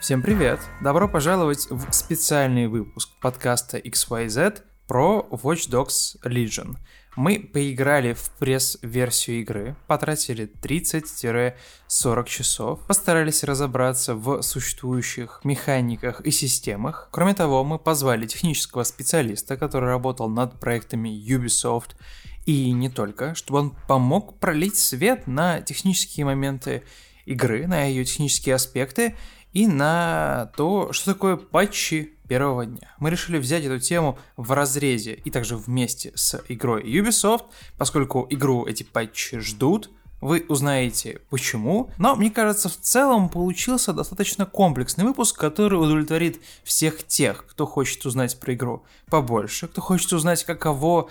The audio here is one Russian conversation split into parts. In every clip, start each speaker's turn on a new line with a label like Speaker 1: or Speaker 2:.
Speaker 1: Всем привет! Добро пожаловать в специальный выпуск подкаста XYZ про Watch Dogs Legion. Мы поиграли в пресс-версию игры, потратили 30-40 часов, постарались разобраться в существующих механиках и системах. Кроме того, мы позвали технического специалиста, который работал над проектами Ubisoft и не только, чтобы он помог пролить свет на технические моменты игры, на ее технические аспекты и на то, что такое патчи первого дня. Мы решили взять эту тему в разрезе и также вместе с игрой Ubisoft, поскольку игру эти патчи ждут, вы узнаете почему, но мне кажется в целом получился достаточно комплексный выпуск, который удовлетворит всех тех, кто хочет узнать про игру побольше, кто хочет узнать каково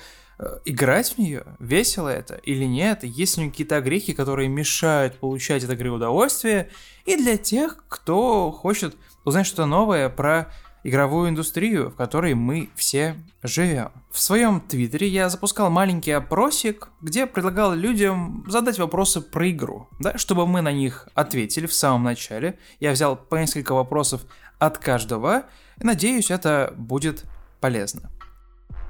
Speaker 1: играть в нее, весело это или нет, есть ли какие-то огрехи, которые мешают получать от игры удовольствие, и для тех, кто хочет узнать что-то новое про игровую индустрию, в которой мы все живем. В своем твиттере я запускал маленький опросик, где предлагал людям задать вопросы про игру, да, чтобы мы на них ответили в самом начале. Я взял по несколько вопросов от каждого, и надеюсь, это будет полезно.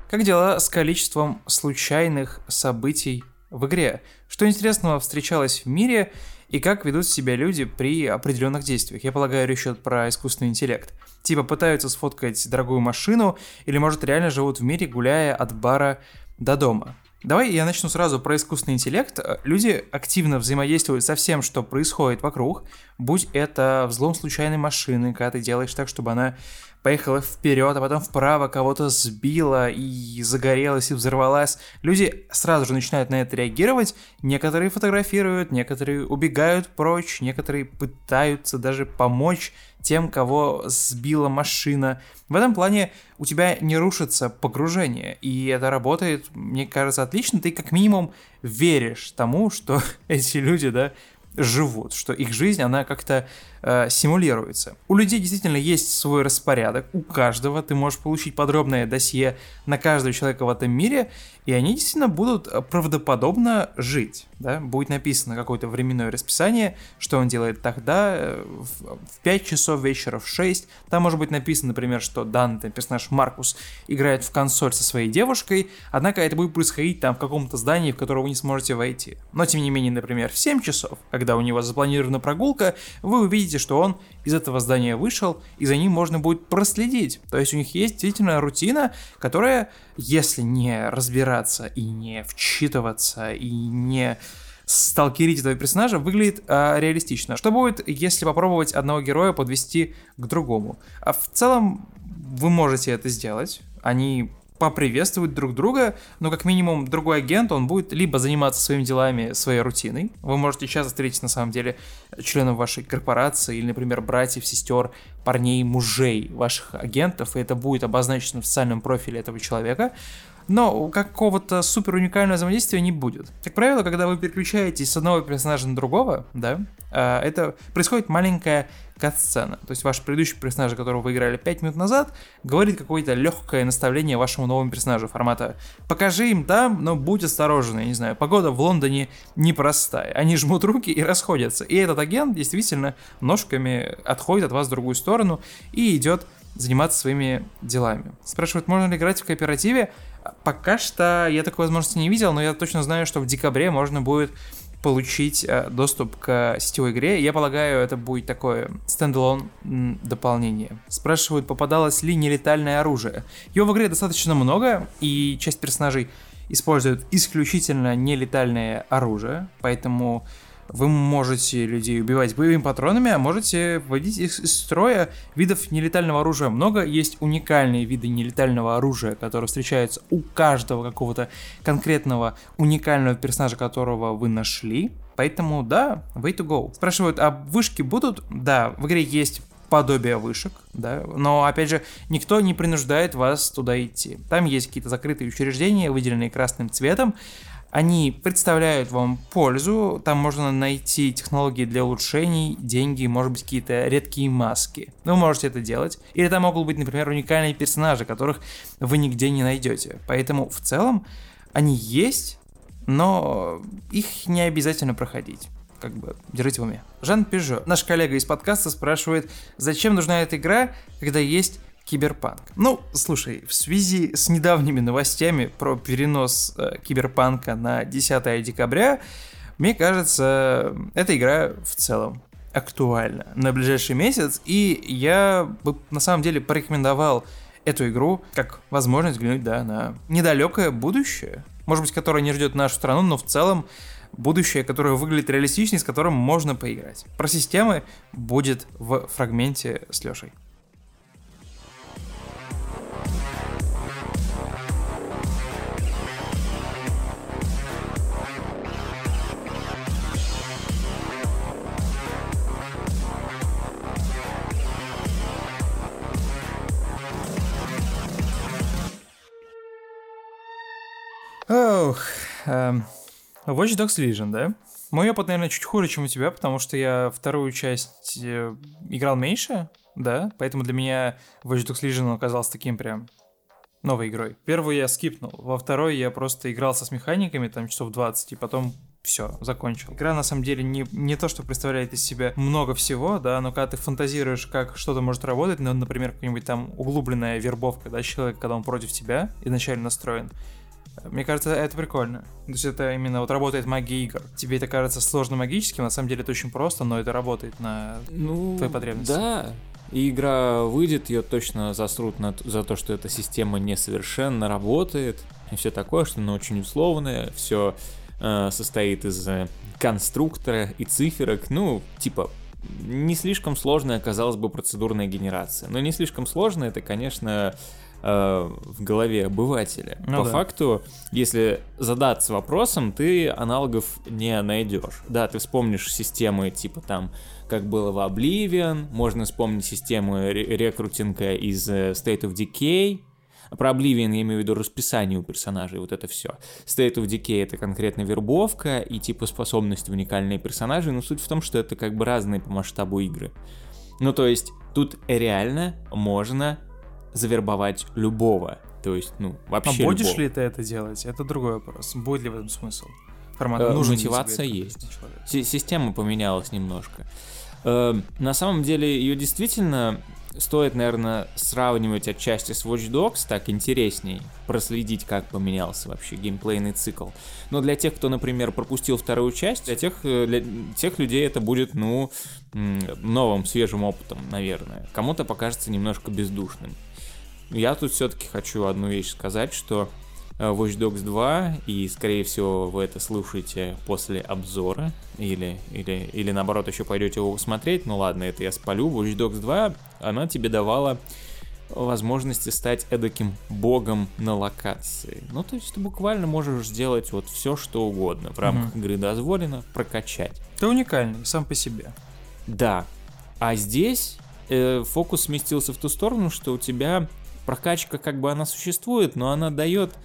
Speaker 1: Как дела с количеством случайных событий в игре? Что интересного встречалось в мире и как ведут себя люди при определенных действиях? Я полагаю, речь идет про искусственный интеллект. Типа пытаются сфоткать дорогую машину или, может, реально живут в мире, гуляя от бара до дома. Давай я начну сразу про искусственный интеллект. Люди активно взаимодействуют со всем, что происходит вокруг, будь это взлом случайной машины, когда ты делаешь так, чтобы она поехала вперед, а потом вправо, кого-то сбила и загорелась и взорвалась. Люди сразу же начинают на это реагировать. Некоторые фотографируют, некоторые убегают прочь, некоторые пытаются даже помочь тем, кого сбила машина. В этом плане у тебя не рушится погружение, и это работает, мне кажется, отлично. Ты как минимум веришь тому, что эти люди, да, живут, что их жизнь, она как-то э, симулируется. У людей действительно есть свой распорядок, у каждого ты можешь получить подробное досье на каждого человека в этом мире, и они действительно будут э, правдоподобно жить. Да? Будет написано какое-то временное расписание, что он делает тогда, э, в 5 часов вечера, в 6. Там может быть написано, например, что данный персонаж Маркус играет в консоль со своей девушкой, однако это будет происходить там в каком-то здании, в которое вы не сможете войти. Но тем не менее, например, в 7 часов, когда у него запланирована прогулка, вы увидите видите, что он из этого здания вышел, и за ним можно будет проследить. То есть у них есть действительно рутина, которая, если не разбираться и не вчитываться, и не сталкерить этого персонажа выглядит а, реалистично. Что будет, если попробовать одного героя подвести к другому? А в целом вы можете это сделать. Они поприветствовать друг друга, но как минимум другой агент, он будет либо заниматься своими делами, своей рутиной. Вы можете часто встретить на самом деле членов вашей корпорации или, например, братьев, сестер, парней, мужей ваших агентов, и это будет обозначено в социальном профиле этого человека но какого-то супер уникального взаимодействия не будет. Как правило, когда вы переключаетесь с одного персонажа на другого, да, а, это происходит маленькая кат-сцена. То есть ваш предыдущий персонаж, которого вы играли 5 минут назад, говорит какое-то легкое наставление вашему новому персонажу формата «покажи им там, но будь осторожен, я не знаю, погода в Лондоне непростая». Они жмут руки и расходятся. И этот агент действительно ножками отходит от вас в другую сторону и идет заниматься своими делами. Спрашивают, можно ли играть в кооперативе? Пока что я такой возможности не видел, но я точно знаю, что в декабре можно будет получить э, доступ к сетевой игре. Я полагаю, это будет такое стендалон дополнение. Спрашивают, попадалось ли нелетальное оружие. Его в игре достаточно много, и часть персонажей используют исключительно нелетальное оружие, поэтому вы можете людей убивать боевыми патронами, а можете вводить их из строя. Видов нелетального оружия много. Есть уникальные виды нелетального оружия, которые встречаются у каждого какого-то конкретного уникального персонажа, которого вы нашли. Поэтому, да, way to go. Спрашивают, а вышки будут? Да, в игре есть подобие вышек, да, но, опять же, никто не принуждает вас туда идти. Там есть какие-то закрытые учреждения, выделенные красным цветом, они представляют вам пользу, там можно найти технологии для улучшений, деньги, может быть какие-то редкие маски. Вы можете это делать. Или там могут быть, например, уникальные персонажи, которых вы нигде не найдете. Поэтому в целом они есть, но их не обязательно проходить. как бы держите в уме. Жан Пежо, наш коллега из подкаста, спрашивает, зачем нужна эта игра, когда есть киберпанк. Ну, слушай, в связи с недавними новостями про перенос э, киберпанка на 10 декабря, мне кажется, эта игра в целом актуальна на ближайший месяц, и я бы на самом деле порекомендовал эту игру как возможность взглянуть, да, на недалекое будущее, может быть, которое не ждет нашу страну, но в целом будущее, которое выглядит реалистичнее, с которым можно поиграть. Про системы будет в фрагменте с Лешей. Ох, эм, Watch Dogs Legion, да? Мой опыт, наверное, чуть хуже, чем у тебя, потому что я вторую часть э, играл меньше, да, поэтому для меня Watch Dogs Legion оказался таким прям новой игрой. Первую я скипнул, во второй я просто играл с механиками, там часов 20, и потом все, закончил. Игра на самом деле не, не то, что представляет из себя много всего, да, но когда ты фантазируешь, как что-то может работать, ну, например, какая-нибудь там углубленная вербовка, да, человека, когда он против тебя изначально настроен, мне кажется, это прикольно. То есть это именно вот работает магия игр. Тебе это кажется сложно магическим, на самом деле это очень просто, но это работает на ну, твои потребности.
Speaker 2: Да, и игра выйдет, ее точно засрут на, за то, что эта система несовершенно работает, и все такое, что она очень условная, все э, состоит из э, конструктора и циферок, ну, типа, не слишком сложная, казалось бы, процедурная генерация. Но не слишком сложная, это, конечно, Э, в голове обывателя. Ну, По да. факту, если задаться вопросом, ты аналогов не найдешь. Да, ты вспомнишь системы типа там, как было в Oblivion, можно вспомнить системы рекрутинга из э, State of Decay, про Oblivion я имею в виду расписание у персонажей, вот это все. State of Decay это конкретно вербовка и типа способности уникальные персонажи, но суть в том, что это как бы разные по масштабу игры. Ну то есть тут реально можно завербовать любого. То есть, ну, вообще
Speaker 1: А будешь
Speaker 2: любого.
Speaker 1: ли ты это делать? Это другой вопрос. Будет ли в этом смысл? Формат
Speaker 2: э, мотивация есть. Система поменялась немножко. Э, на самом деле, ее действительно стоит, наверное, сравнивать отчасти с Watch Dogs, так интересней проследить, как поменялся вообще геймплейный цикл. Но для тех, кто, например, пропустил вторую часть, для тех, э, для тех людей это будет, ну, новым, свежим опытом, наверное. Кому-то покажется немножко бездушным. Я тут все-таки хочу одну вещь сказать, что э, Watch Dogs 2, и, скорее всего, вы это слушаете после обзора, или, или, или наоборот, еще пойдете его посмотреть, ну ладно, это я спалю. Watch Dogs 2, она тебе давала возможности стать эдаким богом на локации. Ну, то есть ты буквально можешь сделать вот все, что угодно. В рамках mm-hmm. игры дозволено прокачать.
Speaker 1: Ты уникальный сам по себе.
Speaker 2: Да. А здесь э, фокус сместился в ту сторону, что у тебя прокачка как бы она существует, но она дает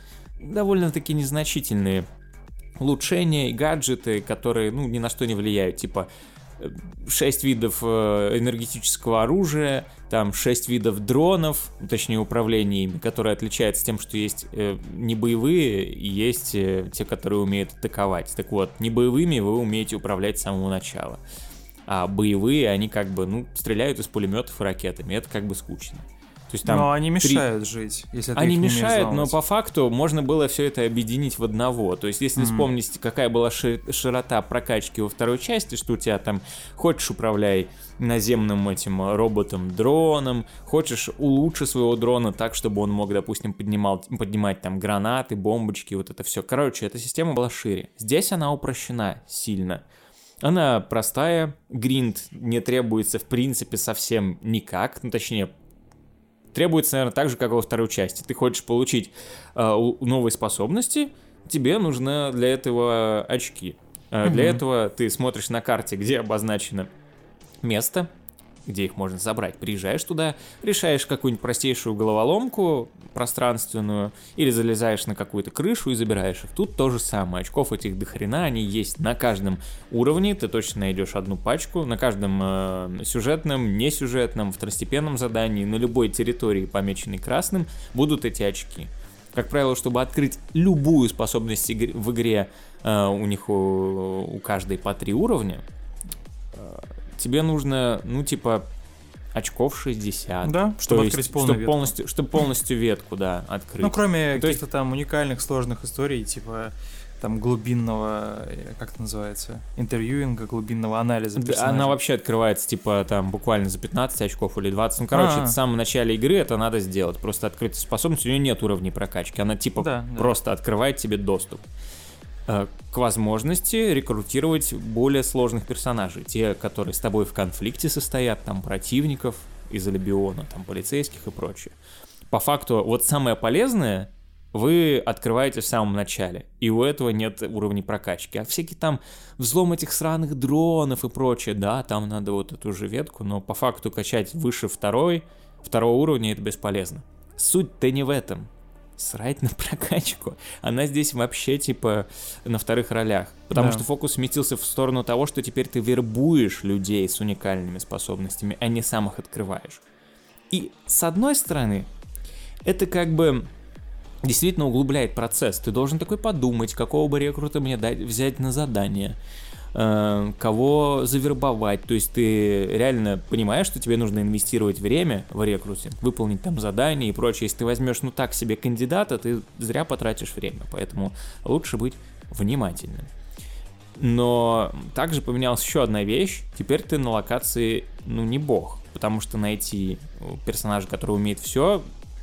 Speaker 2: довольно-таки незначительные улучшения и гаджеты, которые, ну, ни на что не влияют, типа 6 видов э, энергетического оружия, там 6 видов дронов, точнее управления ими, которые отличаются тем, что есть э, не боевые и есть э, те, которые умеют атаковать. Так вот, не боевыми вы умеете управлять с самого начала. А боевые, они как бы, ну, стреляют из пулеметов и ракетами. Это как бы скучно.
Speaker 1: Есть там но они мешают три... жить, если ты
Speaker 2: Они мешают, но по факту можно было все это объединить в одного. То есть, если mm-hmm. вспомнить, какая была широта прокачки во второй части, что у тебя там хочешь управляй наземным этим роботом-дроном, хочешь улучши своего дрона так, чтобы он мог, допустим, поднимал, поднимать там гранаты, бомбочки, вот это все. Короче, эта система была шире. Здесь она упрощена сильно. Она простая, гринд не требуется в принципе совсем никак, ну точнее требуется, наверное, так же, как и во второй части. Ты хочешь получить э, новые способности, тебе нужно для этого очки. Э, Для этого ты смотришь на карте, где обозначено место, где их можно забрать. Приезжаешь туда, решаешь какую-нибудь простейшую головоломку пространственную, или залезаешь на какую-то крышу и забираешь их. Тут то же самое. Очков этих дохрена, они есть на каждом уровне, ты точно найдешь одну пачку, на каждом э, сюжетном, несюжетном, второстепенном задании, на любой территории, помеченной красным, будут эти очки. Как правило, чтобы открыть любую способность в игре, э, у них у, у каждой по три уровня, э, тебе нужно, ну, типа, очков 60.
Speaker 1: Да, чтобы
Speaker 2: есть,
Speaker 1: открыть полную
Speaker 2: чтобы
Speaker 1: ветку.
Speaker 2: полностью, чтобы полностью ветку, да, открыть.
Speaker 1: Ну, кроме
Speaker 2: есть-
Speaker 1: каких-то там уникальных сложных историй, типа там глубинного, э, как это называется, интервьюинга, глубинного анализа
Speaker 2: Да,
Speaker 1: персонажа.
Speaker 2: Она вообще открывается, типа, там, буквально за 15 очков или 20. Ну, короче,
Speaker 1: А.
Speaker 2: это в самом начале игры это надо сделать. Просто открыть способность, у нее нет уровней прокачки. Она, типа,
Speaker 1: Да, да.
Speaker 2: просто открывает тебе доступ к возможности рекрутировать более сложных персонажей. Те, которые с тобой в конфликте состоят, там, противников из Алибиона, там, полицейских и прочее. По факту, вот самое полезное вы открываете в самом начале, и у этого нет уровней прокачки. А всякие там взлом этих сраных дронов и прочее, да, там надо вот эту же ветку, но по факту качать выше второй, второго уровня это бесполезно. Суть-то не в этом. Срать на прокачку. Она здесь вообще типа на вторых ролях. Потому
Speaker 1: Да.
Speaker 2: что фокус сместился в сторону того, что теперь ты вербуешь людей с уникальными способностями, а не сам их открываешь. И с одной стороны, это как бы действительно углубляет процесс. Ты должен такой подумать, какого бы рекрута мне дать, взять на задание, кого завербовать. То есть ты реально понимаешь, что тебе нужно инвестировать время в рекрутинг, выполнить там задания и прочее. Если ты возьмешь ну так себе кандидата, ты зря потратишь время. Поэтому лучше быть внимательным. Но также поменялась еще одна вещь. Теперь ты на локации, ну, не бог. Потому что найти э, персонажа, который умеет все,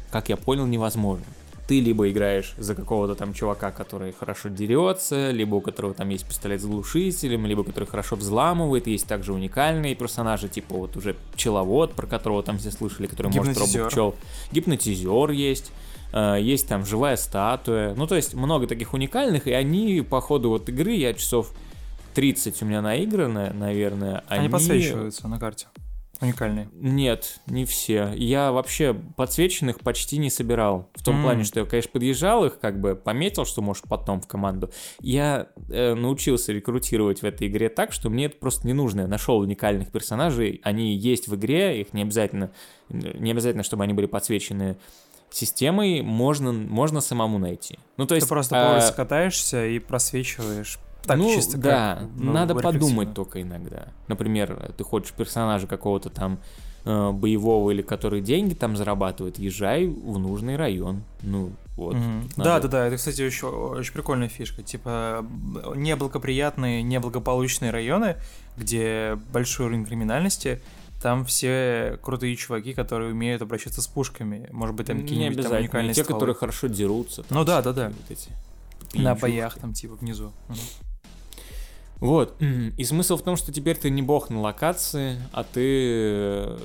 Speaker 2: как я понял, невозможно. Ты либо играешь за какого-то там чувака, который хорошо дерется, либо у которого там есть пистолет с глушителем, либо который хорошо взламывает. Есть также уникальные персонажи, типа вот уже пчеловод, про которого там все слышали, который может робот пчел. Гипнотизер есть. э, Есть там живая статуя. Ну, то есть много таких уникальных, и они по ходу вот игры, я часов 30 у меня наиграно, наверное.
Speaker 1: Они подсвечиваются на карте. Уникальные.
Speaker 2: Нет, не все. Я вообще подсвеченных почти не собирал. В том
Speaker 1: М.
Speaker 2: плане, что я, конечно, подъезжал их, как бы пометил, что может потом в команду. Я э, научился рекрутировать в этой игре так, что мне это просто не нужно. Я нашел уникальных персонажей, они есть в игре, их не обязательно, не обязательно, чтобы они были подсвечены системой, можно, можно самому найти. Ну, то есть...
Speaker 1: Ты просто
Speaker 2: а,
Speaker 1: по улице катаешься и просвечиваешь. Так,
Speaker 2: ну,
Speaker 1: чисто как,
Speaker 2: да,
Speaker 1: ну,
Speaker 2: надо подумать только иногда. Например, ты хочешь персонажа какого-то там э, боевого или который деньги там зарабатывает, езжай в нужный район. Ну, вот. Надо-
Speaker 1: Да, да, да, это, кстати, очень, очень прикольная фишка. Типа, неблагоприятные, неблагополучные районы, где большой уровень криминальности, там все крутые чуваки, которые умеют обращаться с пушками. Может быть, там какие-нибудь там уникальные
Speaker 2: Те,
Speaker 1: стволы.
Speaker 2: которые хорошо дерутся. там
Speaker 1: Ну да, да, да.
Speaker 2: вот эти
Speaker 1: На боях там, типа, внизу. Мгм.
Speaker 2: Вот. И смысл в том, что теперь ты не бог на локации, а ты э,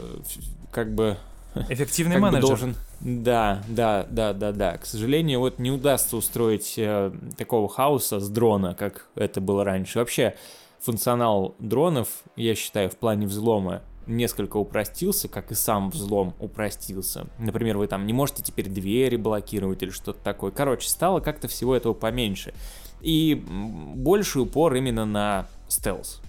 Speaker 2: как бы
Speaker 1: Эффективный
Speaker 2: как бы
Speaker 1: менеджер.
Speaker 2: должен. Да, да, да, да, да. К сожалению, вот не удастся устроить э, такого хаоса с дрона, как это было раньше. Вообще, функционал дронов, я считаю, в плане взлома несколько упростился, как и сам взлом упростился. Например, вы там не можете теперь двери блокировать или что-то такое. Короче, стало как-то всего этого поменьше. И больший упор именно на стелс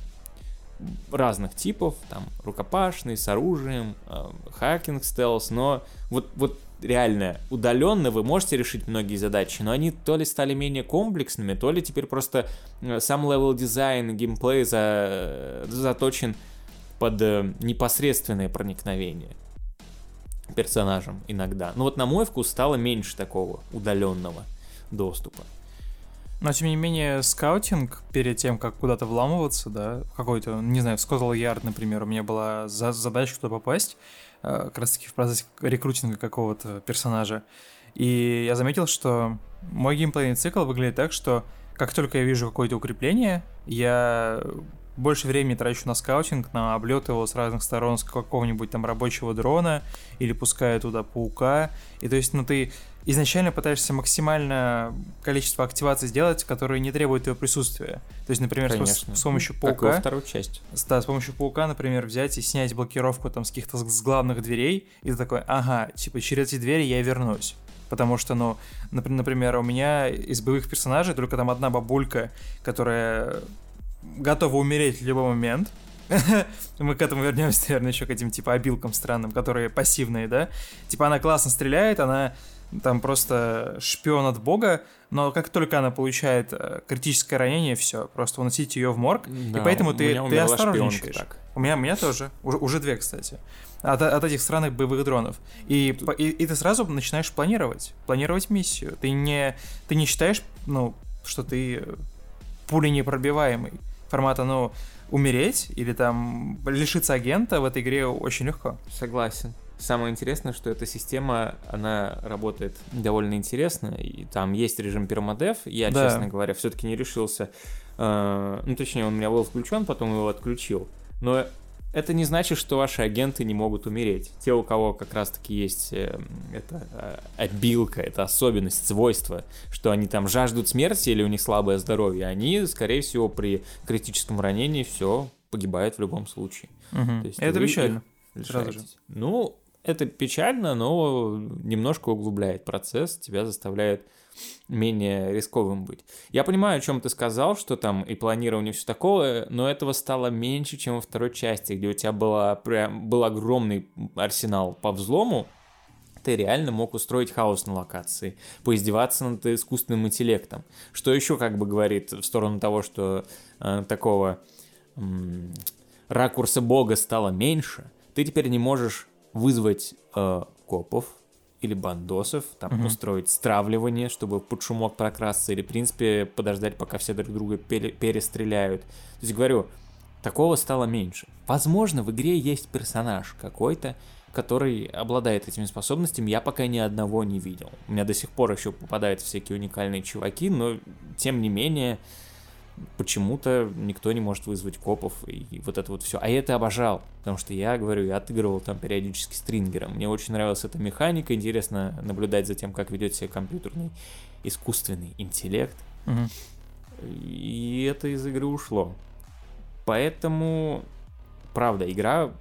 Speaker 2: разных типов, там рукопашный, с оружием, э, hacking stealth, но вот, вот реально удаленно вы можете решить многие задачи, но они то ли стали менее комплексными, то ли теперь просто э, сам level design, геймплей за, заточен под э, непосредственное проникновение персонажем иногда. Но вот на мой вкус стало меньше такого удаленного доступа.
Speaker 1: Но, тем не менее, скаутинг перед тем, как куда-то вламываться, да, в какой-то, не знаю, в Yard, например, у меня была за- задача туда попасть, э, как раз-таки в процессе рекрутинга какого-то персонажа. И я заметил, что мой геймплейный цикл выглядит так, что как только я вижу какое-то укрепление, я больше времени трачу на скаутинг, на облет его с разных сторон с какого-нибудь там рабочего дрона или пускаю туда паука. И то есть, ну ты изначально пытаешься максимально количество активаций сделать, которые не требуют твоего присутствия. То есть, например, с-
Speaker 2: Конечно.
Speaker 1: с, помощью
Speaker 2: Как и во
Speaker 1: паука,
Speaker 2: части.
Speaker 1: с- да, с помощью паука, например, взять и снять блокировку там с каких-то с- главных дверей, и ты такой, ага, типа через эти двери я вернусь. Потому что, ну, напр- например, у меня из боевых персонажей только там одна бабулька, которая готова умереть в любой момент, Мы к этому вернемся, наверное, еще к этим, типа, обилкам странным, которые пассивные, да? Типа, она классно стреляет, она там просто шпион от бога, но как только она получает э, критическое ранение, все, просто уносить ее в морг, да, и поэтому ты, ты осторожничаешь. Так. У меня, у меня тоже, уже, уже две, кстати, от, от этих странных боевых дронов. И, Тут... и, и ты сразу начинаешь планировать, планировать миссию. Ты не, ты не считаешь, ну, что ты пули непробиваемый. Формата, ну, умереть или там лишиться агента в этой игре очень легко.
Speaker 2: Согласен. Самое интересное, что эта система, она работает довольно интересно, и там есть режим пермодев, я, да. честно говоря, все-таки не решился, э, ну, точнее, он у меня был включен, потом его отключил, но это не значит, что ваши агенты не могут умереть. Те, у кого как раз-таки есть э, эта э, обилка, это особенность, свойство, что они там жаждут смерти или у них слабое здоровье, они, скорее всего, при критическом ранении все погибают в любом случае.
Speaker 1: Угу. То есть это печально. Сразу же.
Speaker 2: Ну, это печально, но немножко углубляет процесс, тебя заставляет менее рисковым быть. Я понимаю, о чем ты сказал, что там и планирование все такое, но этого стало меньше, чем во второй части, где у тебя была, прям, был огромный арсенал по взлому, ты реально мог устроить хаос на локации, поиздеваться над искусственным интеллектом. Что еще как бы говорит в сторону того, что э, такого э, ракурса бога стало меньше, ты теперь не можешь вызвать э, копов или бандосов, там угу. устроить стравливание, чтобы под шумок прокрасться, или, в принципе, подождать, пока все друг друга пере перестреляют. То есть, говорю, такого стало меньше. Возможно, в игре есть персонаж какой-то, который обладает этими способностями, я пока ни одного не видел. У меня до сих пор еще попадают всякие уникальные чуваки, но тем не менее, почему-то никто не может вызвать копов и, вот это вот все. А я это обожал, потому что я, говорю, я отыгрывал там периодически стрингером. Мне очень нравилась эта механика, интересно наблюдать за тем, как ведет себя компьютерный искусственный интеллект. Угу. И это из игры ушло. Поэтому, правда, игра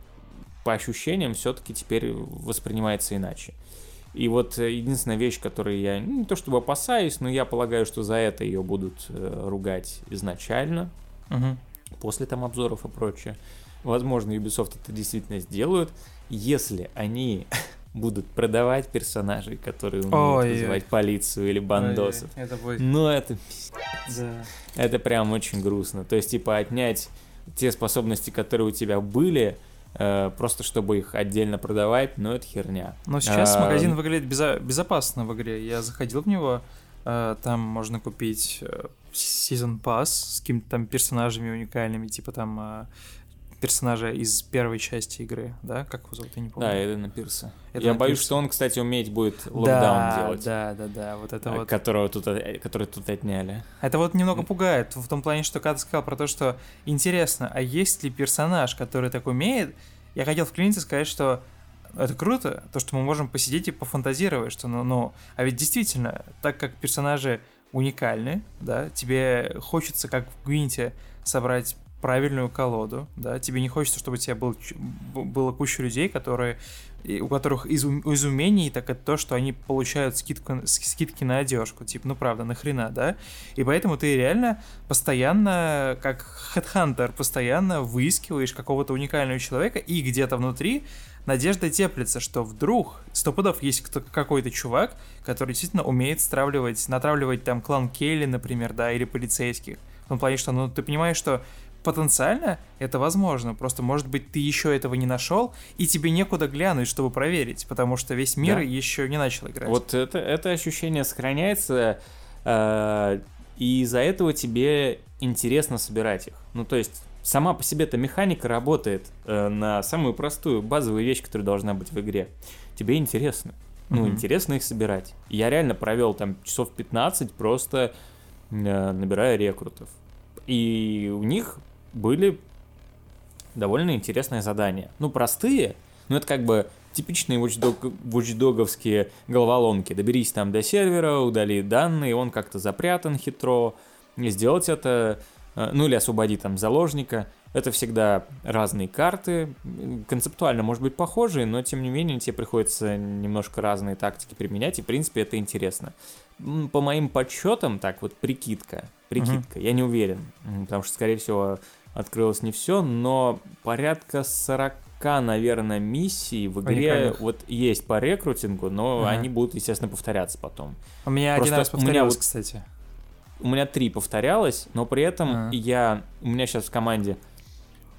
Speaker 2: по ощущениям все-таки теперь воспринимается иначе. И вот э, единственная вещь, которую я ну, не то чтобы опасаюсь, но я полагаю, что за это ее будут э, ругать изначально, угу. после там обзоров и прочее. Возможно, Ubisoft это действительно сделают, если они будут продавать персонажей, которые умеют Ой, вызывать полицию или бандосов. Ой, это будет... Ну, это да. Это прям очень грустно. То есть, типа, отнять те способности, которые у тебя были, просто чтобы их отдельно продавать, но это херня.
Speaker 1: Но сейчас а, магазин выглядит безо- безопасно в игре. Я заходил в него, э, там можно купить Season Pass с какими-то там персонажами уникальными, типа там персонажа из первой части игры, да? Как его зовут, я не помню.
Speaker 2: Да, Эдена Пирса. Эдена я боюсь, Пирса. что он, кстати, уметь будет локдаун
Speaker 1: да,
Speaker 2: делать.
Speaker 1: Да, да, да, вот это вот.
Speaker 2: Которого тут, который тут отняли.
Speaker 1: Это вот немного пугает, в том плане, что ты сказал про то, что интересно, а есть ли персонаж, который так умеет, я хотел вклиниться и сказать, что это круто, то, что мы можем посидеть и пофантазировать, что, ну, ну, а ведь действительно, так как персонажи уникальны, да, тебе хочется, как в Гвинте, собрать правильную колоду, да, тебе не хочется, чтобы у тебя был, было куча людей, которые, у которых из, из так это то, что они получают скидку, скидки на одежку, типа, ну правда, нахрена, да, и поэтому ты реально постоянно, как хедхантер, постоянно выискиваешь какого-то уникального человека, и где-то внутри надежда теплится, что вдруг сто пудов есть какой-то чувак, который действительно умеет стравливать, натравливать там клан Кейли, например, да, или полицейских. В том плане, что, ну, ты понимаешь, что потенциально это возможно. Просто, может быть, ты еще этого не нашел, и тебе некуда глянуть, чтобы проверить, потому что весь мир да. еще не начал играть.
Speaker 2: Вот это, это ощущение сохраняется, э, и из-за этого тебе интересно собирать их. Ну, то есть, сама по себе эта механика работает э, на самую простую, базовую вещь, которая должна быть в игре. Тебе интересно. Ну, mm-hmm. интересно их собирать. Я реально провел там часов 15 просто э, набирая рекрутов. И у них были довольно интересные задания. Ну, простые, но это как бы типичные watchdog, головоломки. Доберись там до сервера, удали данные, он как-то запрятан хитро. Сделать это, э, ну или освободи там заложника. Это всегда разные карты, концептуально может быть похожие, но тем не менее тебе приходится немножко разные тактики применять, и в принципе это интересно. По моим подсчетам, так вот, прикидка, прикидка, uh-huh. я не уверен, потому что, скорее всего, открылось не все, но порядка 40 наверное, миссий в игре
Speaker 1: Уникальных.
Speaker 2: вот есть по рекрутингу, но
Speaker 1: Ага.
Speaker 2: они будут, естественно, повторяться потом.
Speaker 1: У меня
Speaker 2: Просто
Speaker 1: один раз
Speaker 2: у меня
Speaker 1: повторялось,
Speaker 2: вот-
Speaker 1: кстати.
Speaker 2: У меня три повторялось, но при этом
Speaker 1: Ага.
Speaker 2: я... У меня сейчас в команде,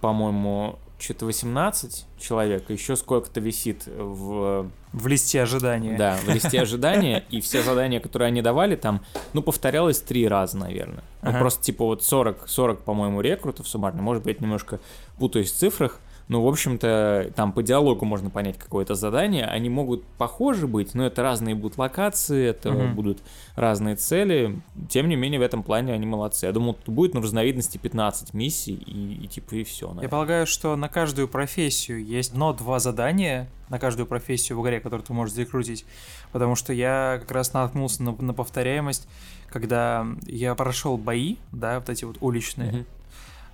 Speaker 2: по-моему, что-то 18 человек, еще сколько-то висит в,
Speaker 1: В листе ожидания.
Speaker 2: да, в листе ожидания, и все задания, которые они давали, там, ну, повторялось три раза, наверное. Ну,
Speaker 1: Ага.
Speaker 2: просто, типа, вот 40, 40, по-моему, рекрутов суммарно, может быть, немножко путаюсь в цифрах, ну, в общем-то, там по диалогу можно понять какое-то задание. Они могут похожи быть, но это разные будут локации, это
Speaker 1: Мгм.
Speaker 2: будут разные цели. Тем не менее, в этом плане они молодцы. Я думал, тут будет ну, разновидности 15 миссий, и, и типа и все.
Speaker 1: Я полагаю, что на каждую профессию есть но два задания на каждую профессию в игре, которую ты можешь рекрутить. Потому что я как раз наткнулся на, на повторяемость, когда я прошел бои, да, вот эти вот уличные, а,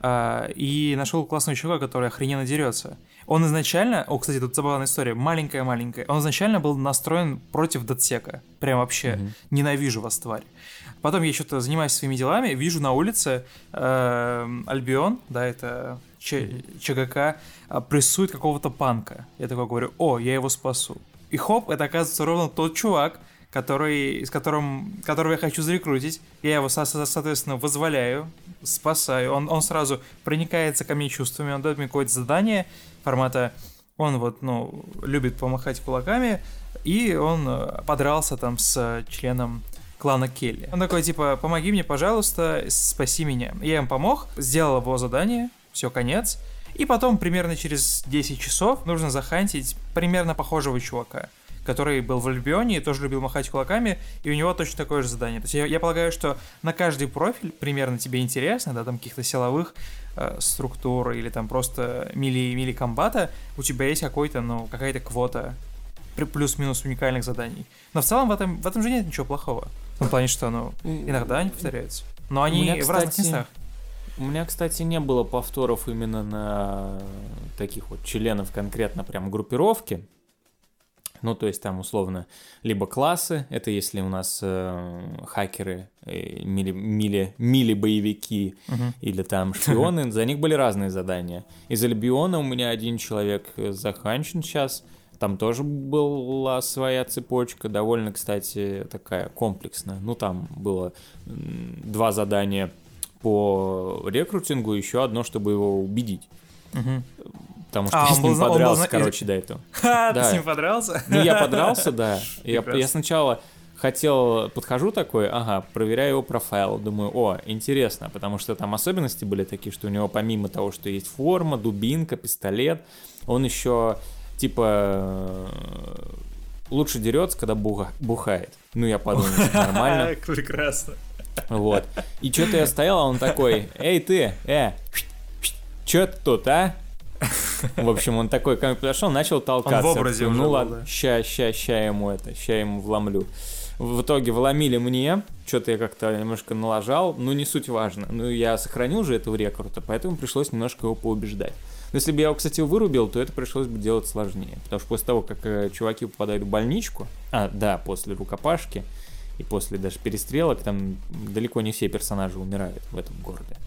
Speaker 1: и нашел классного чувака, который охрененно дерется. Он изначально, о, кстати, тут забавная история, маленькая-маленькая, он изначально был настроен против Датсека. Прям вообще,
Speaker 2: Мгм.
Speaker 1: ненавижу вас, тварь. Потом я что-то занимаюсь своими делами, вижу на улице эм, Альбион, да, это Ч- ЧГК, а, прессует какого-то панка. Я такой говорю, о, я его спасу. И хоп, это оказывается ровно тот чувак, который, с которым, которого я хочу зарекрутить. Я его, со- со- соответственно, вызволяю, спасаю. Он, он сразу проникается ко мне чувствами, он дает мне какое-то задание формата он вот, ну, любит помахать кулаками, и он э, подрался там с членом клана Келли. Он такой, типа, помоги мне, пожалуйста, спаси меня. Я им помог, сделал его задание, все, конец. И потом, примерно через 10 часов, нужно захантить примерно похожего чувака, который был в Альбионе и тоже любил махать кулаками, и у него точно такое же задание. То есть я, я полагаю, что на каждый профиль примерно тебе интересно, да, там каких-то силовых э, структур или там просто мили, мили комбата, у тебя есть какой-то, ну, какая-то квота плюс-минус уникальных заданий. Но в целом в этом, в этом же нет ничего плохого. В том плане, что, ну, иногда они повторяются. Но они
Speaker 2: меня,
Speaker 1: в разных местах.
Speaker 2: У меня, кстати, не было повторов именно на таких вот членов конкретно прям группировки. Ну, то есть там условно либо классы, это если у нас э, хакеры, э, мили, мили, мили боевики
Speaker 1: Мгм.
Speaker 2: или там шпионы, за них были разные задания. Из Альбиона у меня один человек э, заханчен сейчас, там тоже была своя цепочка, довольно, кстати, такая комплексная. Ну, там было два задания по рекрутингу, еще одно, чтобы его убедить.
Speaker 1: Мгм.
Speaker 2: Потому что
Speaker 1: А,
Speaker 2: я с
Speaker 1: был
Speaker 2: ним
Speaker 1: был
Speaker 2: подрался,
Speaker 1: зна-
Speaker 2: короче, до этого.
Speaker 1: Ха, ты
Speaker 2: Да.
Speaker 1: с ним подрался?
Speaker 2: Ну, я подрался, да. Я, я сначала хотел, подхожу такой, ага, проверяю его профайл, думаю, о, интересно, потому что там особенности были такие, что у него помимо того, что есть форма, дубинка, пистолет, он еще, типа, э, лучше дерется, когда буха- бухает. Ну, я подумал, нормально.
Speaker 1: Прекрасно.
Speaker 2: Вот. И что-то я стоял, а он такой, эй ты, э, чё ты тут, а? В общем, он такой ко мне подошел, начал толкаться.
Speaker 1: Он в образе
Speaker 2: Ну ладно,
Speaker 1: да.
Speaker 2: ща, ща, ща ему это, ща ему вломлю. В итоге вломили мне, что-то я как-то немножко налажал, но не суть важно. Ну, я сохранил же этого рекорда, поэтому пришлось немножко его поубеждать. Но если бы я его, кстати, вырубил, то это пришлось бы делать сложнее. Потому что после того, как э, чуваки попадают в больничку, а, да, после рукопашки, и после даже перестрелок, там далеко не все персонажи умирают в этом городе.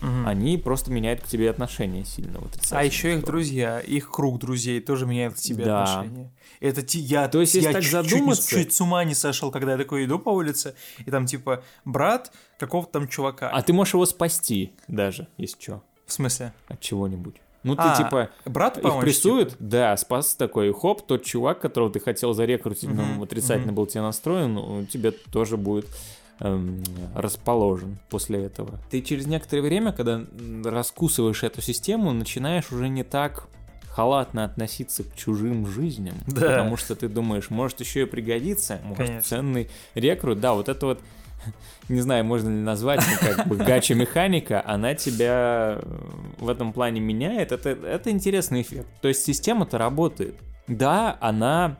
Speaker 1: Мгм.
Speaker 2: Они просто меняют к тебе отношение сильно. Вот
Speaker 1: А еще их друзья, их круг друзей тоже меняют к тебе
Speaker 2: Да.
Speaker 1: отношения. Это ти- я,
Speaker 2: То есть, если
Speaker 1: я
Speaker 2: так
Speaker 1: чуть- чуть
Speaker 2: задуматься-
Speaker 1: чуть с ума не сошел, когда я такой иду по улице, и там типа брат какого-то там чувака.
Speaker 2: А ты можешь его спасти даже, если что,
Speaker 1: В смысле?
Speaker 2: от чего-нибудь. Ну, ты
Speaker 1: А,
Speaker 2: типа
Speaker 1: Брат
Speaker 2: их
Speaker 1: помочь?
Speaker 2: прессуют,
Speaker 1: типа?
Speaker 2: да, спас такой, хоп, тот чувак, которого ты хотел зарекрутить, но
Speaker 1: Мгм,
Speaker 2: отрицательно
Speaker 1: мгм.
Speaker 2: был тебе настроен, он тебе тоже будет эм, расположен после этого. Ты через некоторое время, когда раскусываешь эту систему, начинаешь уже не так халатно относиться к чужим жизням,
Speaker 1: Да.
Speaker 2: потому что ты думаешь, может еще и пригодится, может
Speaker 1: Конечно.
Speaker 2: ценный рекрут, да, вот это вот не знаю, можно ли назвать, ну, как бы гача-механика, она тебя э, в этом плане меняет. Это, это интересный эффект. То есть система-то работает. Да, она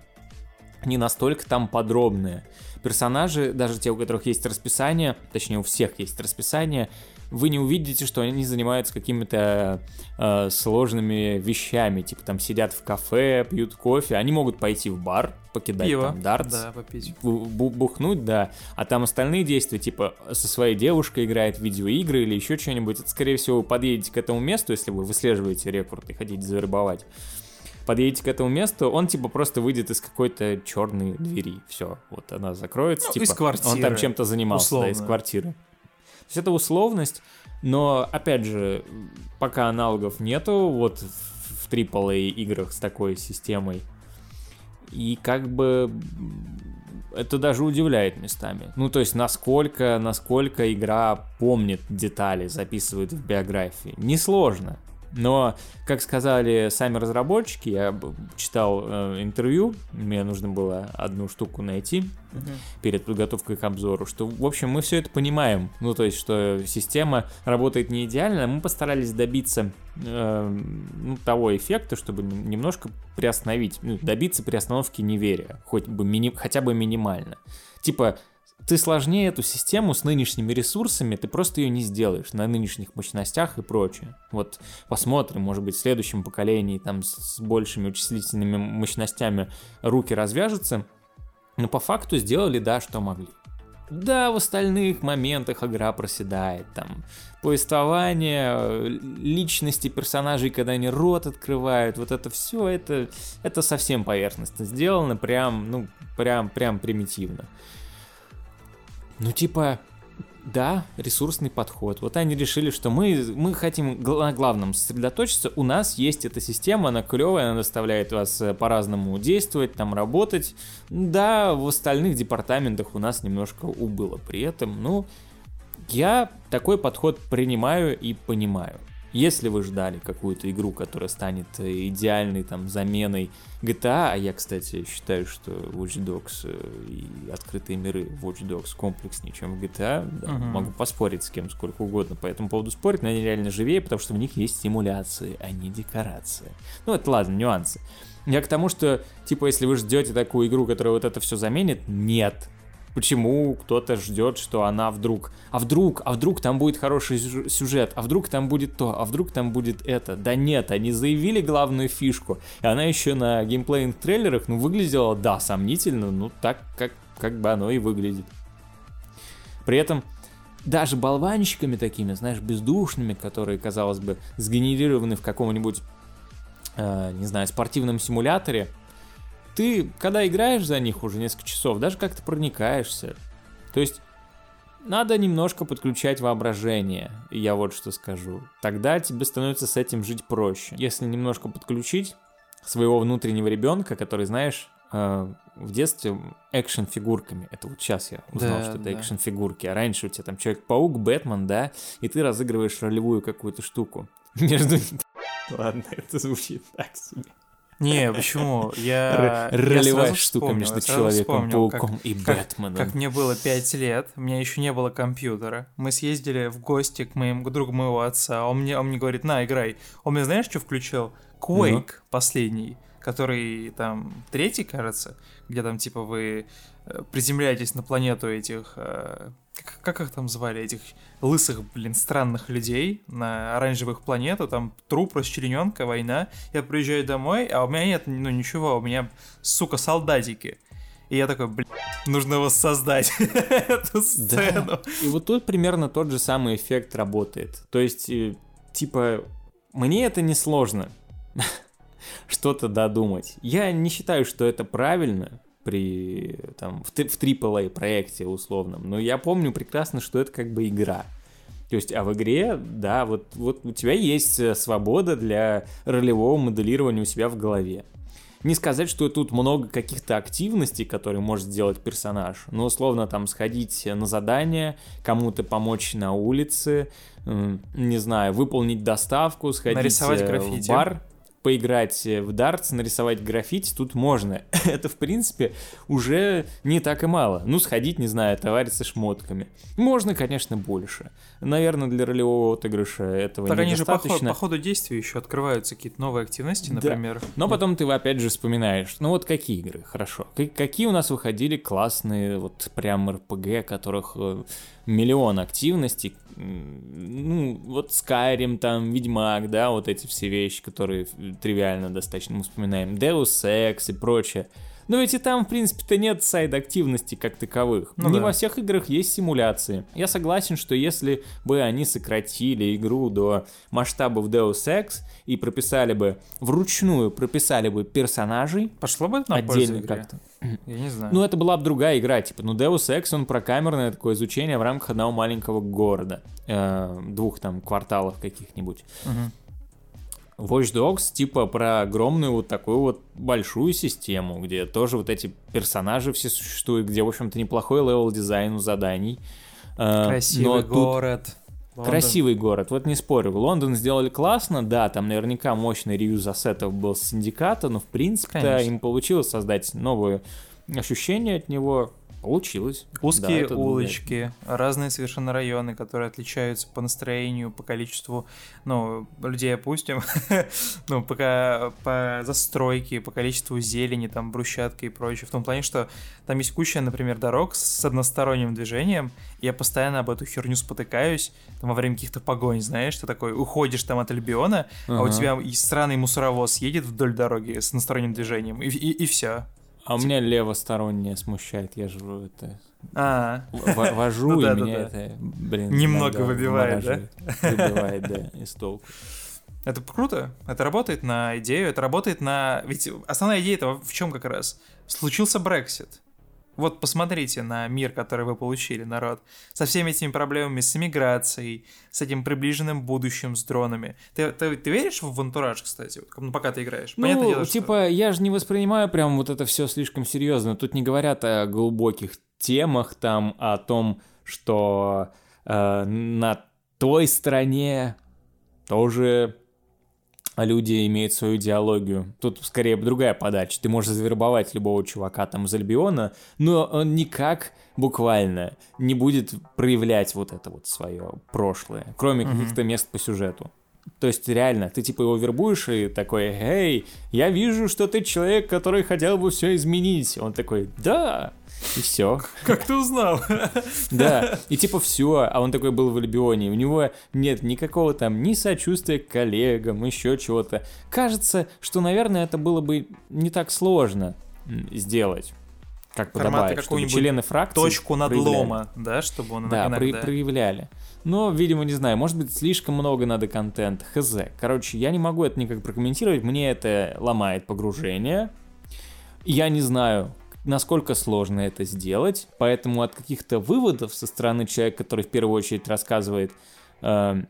Speaker 2: не настолько там подробная. Персонажи, даже те, у которых есть расписание, точнее у всех есть расписание, вы не увидите, что они занимаются какими-то э, сложными вещами, типа там сидят в кафе, пьют кофе, они могут пойти в бар, покидать
Speaker 1: Пиво.
Speaker 2: там дартс,
Speaker 1: Да, попить.
Speaker 2: бухнуть, да, а там остальные действия, типа со своей девушкой играет в видеоигры или еще что-нибудь, это, скорее всего, вы подъедете к этому месту, если вы выслеживаете рекорд и хотите завербовать. Подъедете к этому месту, он типа просто выйдет из какой-то черной двери. Все, вот она закроется.
Speaker 1: Ну,
Speaker 2: типа,
Speaker 1: из квартиры,
Speaker 2: Он там чем-то занимался, да, из
Speaker 1: условно.
Speaker 2: квартиры. То есть это условность, но опять же, пока аналогов нету, вот в AAA играх с такой системой. И как бы это даже удивляет местами. Ну, то есть, насколько, насколько игра помнит детали, записывает в биографии. Несложно. Но, как сказали сами разработчики, я читал э, интервью, мне нужно было одну штуку найти перед подготовкой к обзору, что, в общем, мы все это понимаем. Ну, то есть, что система работает не идеально, мы постарались добиться э, ну, того эффекта, чтобы немножко приостановить, ну, добиться приостановки неверия, хоть бы мини- хотя бы минимально. Типа, ты сложнее эту систему с нынешними ресурсами, ты просто ее не сделаешь на нынешних мощностях и прочее. Вот посмотрим, может быть, в следующем поколении там с, большими вычислительными мощностями руки развяжутся, но по факту сделали, да, что могли. Да, в остальных моментах игра проседает, там, повествование, э, личности персонажей, когда они рот открывают, вот это все, это, это совсем поверхностно сделано, прям, ну, прям, прям примитивно. Ну, типа, да, ресурсный подход. Вот они решили, что мы, мы хотим на главном сосредоточиться. У нас есть эта система, она клевая, она заставляет вас э, по-разному действовать, там работать. Да, в остальных департаментах у нас немножко убыло при этом. Ну, я такой подход принимаю и понимаю. Если вы ждали какую-то игру, которая станет э, идеальной там заменой GTA, а я, кстати, считаю, что Watch Dogs э, и открытые миры Watch Dogs комплекснее, чем GTA, да,
Speaker 1: Мгм.
Speaker 2: могу поспорить с кем сколько угодно по этому поводу спорить, но они реально живее, потому что в них есть симуляции, а не декорации. Ну, это ладно, нюансы. Я к тому, что, типа, если вы ждете такую игру, которая вот это все заменит, нет. Почему кто-то ждет, что она вдруг... А вдруг, а вдруг там будет хороший сю- сюжет, а вдруг там будет то, а вдруг там будет это. Да нет, они заявили главную фишку, и она еще на геймплейных трейлерах, ну, выглядела, да, сомнительно, ну, так, как, как бы оно и выглядит. При этом даже болванщиками такими, знаешь, бездушными, которые, казалось бы, сгенерированы в каком-нибудь, э, не знаю, спортивном симуляторе, ты, когда играешь за них уже несколько часов, даже как-то проникаешься. То есть надо немножко подключать воображение, я вот что скажу. Тогда тебе становится с этим жить проще. Если немножко подключить своего внутреннего ребенка, который, знаешь, э, в детстве экшен-фигурками. Это вот сейчас я узнал,
Speaker 1: Да,
Speaker 2: что это
Speaker 1: да.
Speaker 2: экшен-фигурки. А раньше у тебя там Человек-паук, Бэтмен, да, и ты разыгрываешь ролевую какую-то штуку. Между... Ладно, это звучит так себе.
Speaker 1: Не, почему? Я...
Speaker 2: Ролевая штука между Человеком-пауком и
Speaker 1: как-
Speaker 2: Бэтменом.
Speaker 1: Как мне было 5 лет, у меня еще не было компьютера. Мы съездили в гости к моему другу моего отца. Он мне, он мне говорит, на, играй. Он мне знаешь, что включил? Quake
Speaker 2: Ну?
Speaker 1: последний, который там третий, кажется, где там типа вы э, приземляетесь на планету этих... как, как их там звали? Этих лысых, блин, странных людей на оранжевых планету, там труп, расчлененка, война. Я приезжаю домой, а у меня нет, ну ничего, у меня, сука, солдатики. И я такой, блин, нужно воссоздать эту сцену.
Speaker 2: Да. И вот тут примерно тот же самый эффект работает. То есть, э, типа, мне это не сложно что-то додумать. Я не считаю, что это правильно при там в, в AAA проекте условном, но я помню прекрасно, что это как бы игра. То есть, а в игре, да, вот, вот у тебя есть э, свобода для ролевого моделирования у себя в голове. Не сказать, что тут много каких-то активностей, которые может сделать персонаж, но условно там сходить на задание, кому-то помочь на улице, не знаю, выполнить доставку, сходить
Speaker 1: Нарисовать
Speaker 2: э, в
Speaker 1: граффити.
Speaker 2: бар, поиграть в дартс, нарисовать граффити, тут можно. Это, в принципе, уже не так и мало. Ну, сходить, не знаю, товариться шмотками. Можно, конечно, больше. Наверное, для ролевого отыгрыша этого
Speaker 1: Так они же по,
Speaker 2: недостаточно.
Speaker 1: по ходу действия еще открываются какие-то новые активности,
Speaker 2: Да.
Speaker 1: например.
Speaker 2: Но потом ты опять же вспоминаешь, ну вот какие игры, хорошо. Какие у нас выходили классные, вот прям РПГ, которых э, миллион активностей. Ну, вот Skyrim, там, Ведьмак, да, вот эти все вещи, которые тривиально достаточно мы вспоминаем. Deus Ex и прочее. Но ведь и там, в принципе-то, нет сайд-активности как таковых.
Speaker 1: Ну
Speaker 2: Не
Speaker 1: да.
Speaker 2: во всех играх есть симуляции. Я согласен, что если бы они сократили игру до масштабов Deus Ex и прописали бы, вручную прописали бы персонажей,
Speaker 1: Пошло бы это на
Speaker 2: отдельно как-то.
Speaker 1: Я не знаю.
Speaker 2: Ну, это была бы другая игра, типа, ну, Deus Ex, он про камерное такое изучение в рамках одного маленького города, э, двух там кварталов каких-нибудь.
Speaker 1: Мгм.
Speaker 2: Watch Dogs, типа, про огромную вот такую вот большую систему, где тоже вот эти персонажи все существуют, где, в общем-то, неплохой level design у заданий. Э,
Speaker 1: Красивый
Speaker 2: но тут
Speaker 1: город. Лондон.
Speaker 2: Красивый город, вот не спорю. Лондон сделали классно, да, там наверняка мощный reuse ассетов был с Синдиката, но в принципе им получилось создать новые ощущения от него. Получилось. Да,
Speaker 1: Узкие
Speaker 2: другая-
Speaker 1: улочки, разные совершенно районы, которые отличаются по настроению, по количеству, ну, людей опустим, ну, пока по застройке, по количеству зелени, там, брусчатки и прочее. В том плане, что там есть куча, например, дорог с односторонним движением, я постоянно об эту херню спотыкаюсь, там, во время каких-то погонь, знаешь, ты такой уходишь там от Альбиона, а у тебя и странный мусоровоз едет вдоль дороги с односторонним движением, и, и, все.
Speaker 2: А у меня левостороннее смущает, я же это
Speaker 1: А,
Speaker 2: вожу,
Speaker 1: Ну
Speaker 2: и
Speaker 1: да,
Speaker 2: меня
Speaker 1: да.
Speaker 2: это, блин,
Speaker 1: Немного выбивает, да?
Speaker 2: Выбивает, да, из толку.
Speaker 1: Это круто. Это работает на идею, это работает на... Ведь основная идея этого в чем как раз? Случился Брексит. Вот посмотрите на мир, который вы получили, народ. Со всеми этими проблемами, с иммиграцией, с этим приближенным будущим, с дронами. Ты, ты, ты веришь в антураж, кстати, вот, ну, пока ты играешь? Понятное
Speaker 2: ну,
Speaker 1: дело, что-
Speaker 2: типа, я же не воспринимаю прям вот это все слишком серьезно. Тут не говорят о глубоких темах, там, о том, что э, на той стороне тоже люди имеют свою идеологию. Тут скорее другая подача. Ты можешь завербовать любого чувака там из Альбиона, но он никак буквально не будет проявлять вот это вот свое прошлое, кроме
Speaker 1: Мгм.
Speaker 2: каких-то мест по сюжету. То есть реально, ты типа его вербуешь и такой, эй, я вижу, что ты человек, который хотел бы все изменить. Он такой, да, и все.
Speaker 1: Как ты узнал?
Speaker 2: Да, и типа все, а он такой был в Альбионе, у него нет никакого там ни сочувствия к коллегам, еще чего-то. Кажется, что, наверное, это было бы не так сложно сделать, как подобает, чтобы члены фракции
Speaker 1: Точку
Speaker 2: проявляли.
Speaker 1: надлома, да, чтобы он
Speaker 2: Да, про-
Speaker 1: иногда...
Speaker 2: проявляли. Но, видимо, не знаю, может быть, слишком много надо контента, хз. Короче, я не могу это никак прокомментировать, мне это ломает погружение. Я не знаю, насколько сложно это сделать, поэтому от каких-то выводов со стороны человека, который в первую очередь рассказывает, э,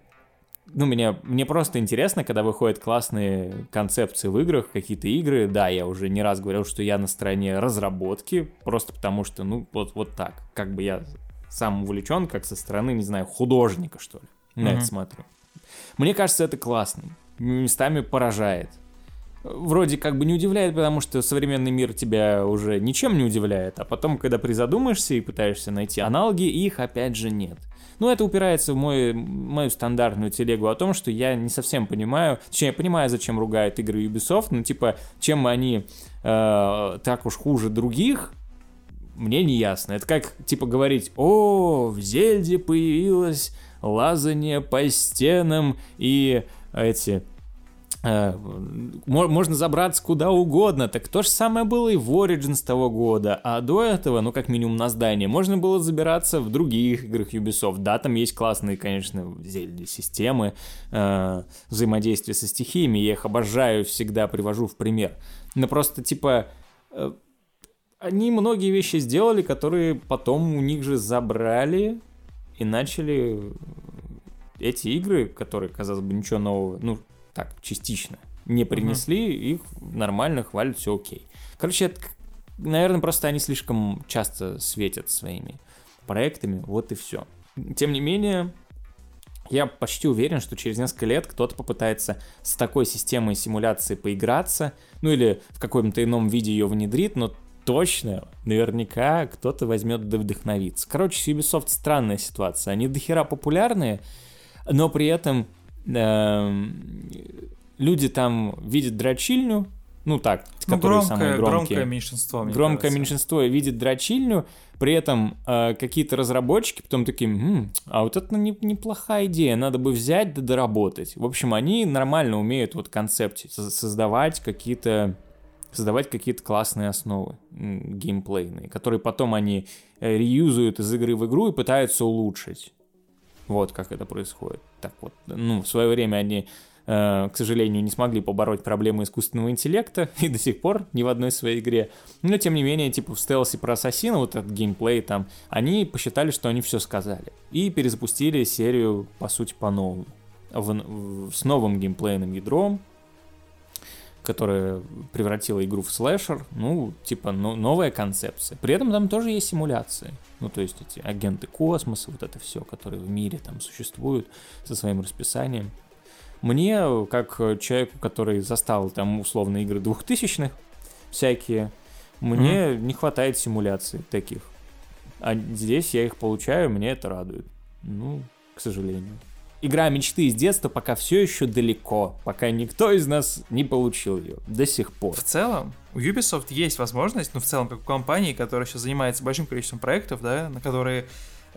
Speaker 2: ну, мне, мне просто интересно, когда выходят классные концепции в играх, какие-то игры, да, я уже не раз говорил, что я на стороне разработки, просто потому что, ну, вот, вот так, как бы я сам увлечен, как со стороны, не знаю, художника, что ли, на
Speaker 1: Мгм.
Speaker 2: это смотрю. Мне кажется, это классным, местами поражает. Вроде как бы не удивляет, потому что современный мир тебя уже ничем не удивляет, а потом, когда призадумаешься и пытаешься найти аналоги, их опять же нет. Ну, это упирается в мой, мою стандартную телегу о том, что я не совсем понимаю, точнее, я понимаю, зачем ругают игры Ubisoft, но типа, чем они э, так уж хуже других, мне не ясно. Это как, типа, говорить, о, в Зельде появилось лазание по стенам и эти... э, мо- можно забраться куда угодно. Так то же самое было и в Origins того года. А до этого, ну, как минимум на здание, можно было забираться в других играх Ubisoft. Да, там есть классные, конечно, системы э, взаимодействия со стихиями. Я их обожаю, всегда привожу в пример. Но просто, типа, э, они многие вещи сделали, которые потом у них же забрали и начали эти игры, которые, казалось бы, ничего нового, ну, так, частично, не принесли, их нормально хвалят, все окей. Короче, это, наверное, просто они слишком часто светят своими проектами, вот и все. Тем не менее, Я почти уверен, что через несколько лет кто-то попытается с такой системой симуляции поиграться, ну или в каком-то ином виде ее внедрит, но точно, наверняка кто-то возьмет да вдохновиться. Короче, с Ubisoft странная ситуация. Они дохера популярные, но при этом люди там видят дрочильню, ну так,
Speaker 1: ну, которые громкое, самые громкие. Громкое меньшинство,
Speaker 2: мне Громкое кажется. меньшинство видит дрочильню, при этом э, какие-то разработчики потом такие, М, а вот это не, неплохая идея, надо бы взять да доработать. В общем, они нормально умеют вот концепте создавать какие-то создавать какие-то классные основы геймплейные, которые потом они э, реюзуют из игры в игру и пытаются улучшить. Вот как это происходит. Так вот, ну, в свое время они, э, к сожалению, не смогли побороть проблемы искусственного интеллекта и до сих пор ни в одной своей игре. Но, тем не менее, типа в стелсе про Ассасина, вот этот геймплей там, они посчитали, что они все сказали. И перезапустили серию, по сути, по-новому. В, в, с новым геймплейным ядром, которая превратила игру в слэшер, ну, типа, ну, новая концепция. При этом там тоже есть симуляции. Ну, то есть эти агенты космоса, вот это все, которые в мире там существуют со своим расписанием. Мне, как человеку, который застал там условно игры двухтысячных, всякие, мне mm-hmm. не хватает симуляций таких. А здесь я их получаю, мне это радует. Ну, к сожалению игра мечты из детства пока все еще далеко, пока никто из нас не получил ее до сих пор.
Speaker 1: В целом, у Ubisoft есть возможность, ну в целом как у компании, которая сейчас занимается большим количеством проектов, да, на которые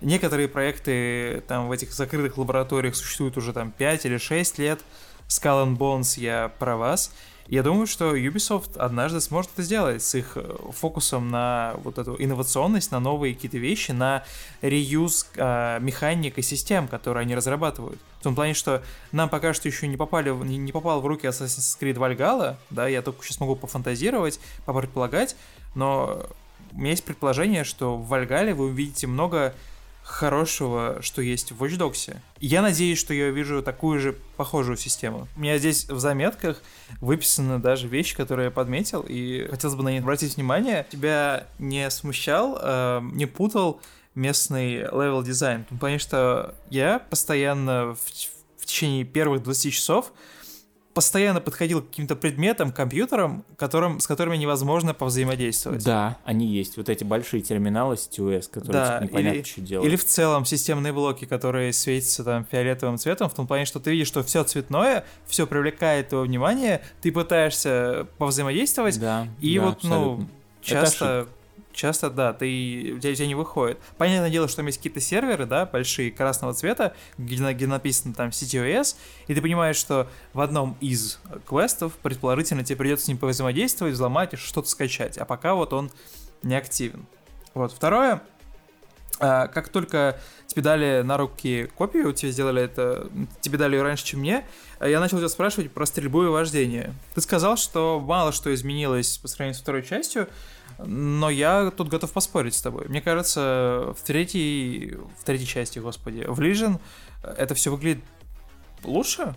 Speaker 1: некоторые проекты там в этих закрытых лабораториях существуют уже там 5 или 6 лет. Skull and Bones я про вас. Я думаю, что Ubisoft однажды сможет это сделать с их э, фокусом на вот эту инновационность, на новые какие-то вещи, на реюз э, механик и систем, которые они разрабатывают. В том плане, что нам пока что еще не, попали, не, не попал в руки Assassin's Creed Valhalla, да, я только сейчас могу пофантазировать, попредполагать, но у меня есть предположение, что в Вальгале вы увидите много хорошего, что есть в Watch Dogs. Я надеюсь, что я увижу такую же похожую систему. У меня здесь в заметках выписаны даже вещи, которые я подметил, и хотелось бы на них обратить внимание. Тебя не смущал, э, не путал местный level design? Потому что я постоянно в, в течение первых 20 часов постоянно подходил к каким-то предметам, компьютерам, которым, с которыми невозможно повзаимодействовать.
Speaker 2: Да, они есть. Вот эти большие терминалы ctOS, которые да, типа, непонятно, или, что делать.
Speaker 1: Или в целом системные блоки, которые светятся там фиолетовым цветом, в том плане, что ты видишь, что все цветное, все привлекает твое внимание, ты пытаешься повзаимодействовать, да, и да, вот, ну, абсолютно. ну, часто часто, да, ты, у, тебя, у тебя не выходит. Понятное дело, что там есть какие-то серверы, да, большие, красного цвета, где, где написано там CTOS, и ты понимаешь, что в одном из квестов, предположительно, тебе придется с ним повзаимодействовать, взломать и что-то скачать, а пока вот он не активен. Вот, второе, а, как только тебе дали на руки копию, тебе сделали это, тебе дали ее раньше, чем мне, я начал тебя спрашивать про стрельбу и вождение. Ты сказал, что мало что изменилось по сравнению с второй частью, но я тут готов поспорить с тобой. Мне кажется, в третьей, в третьей части, господи, в Legion это все выглядит лучше.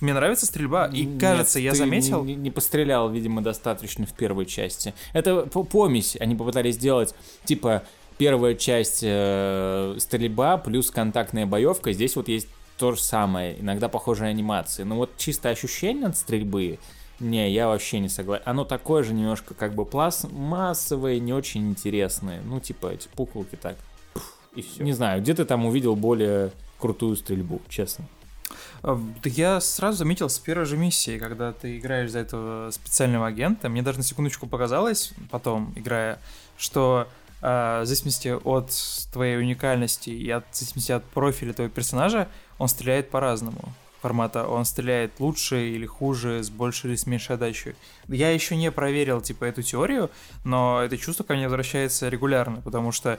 Speaker 1: Мне нравится стрельба, и кажется, Нет, я заметил...
Speaker 2: Не, не пострелял, видимо, достаточно в первой части. Это помесь, они попытались сделать, типа, первая часть э, стрельба плюс контактная боевка. Здесь вот есть то же самое, иногда похожие анимации. Но вот чисто ощущение от стрельбы не, я вообще не согласен. Оно такое же немножко как бы пластмассовое, не очень интересное. Ну, типа эти пуколки так. И все. Не знаю, где ты там увидел более крутую стрельбу, честно.
Speaker 1: Да я сразу заметил с первой же миссии, когда ты играешь за этого специального агента, мне даже на секундочку показалось, потом играя, что э, в зависимости от твоей уникальности и от, в зависимости от профиля твоего персонажа, он стреляет по-разному формата он стреляет лучше или хуже, с большей или с меньшей отдачей. Я еще не проверил, типа, эту теорию, но это чувство ко мне возвращается регулярно, потому что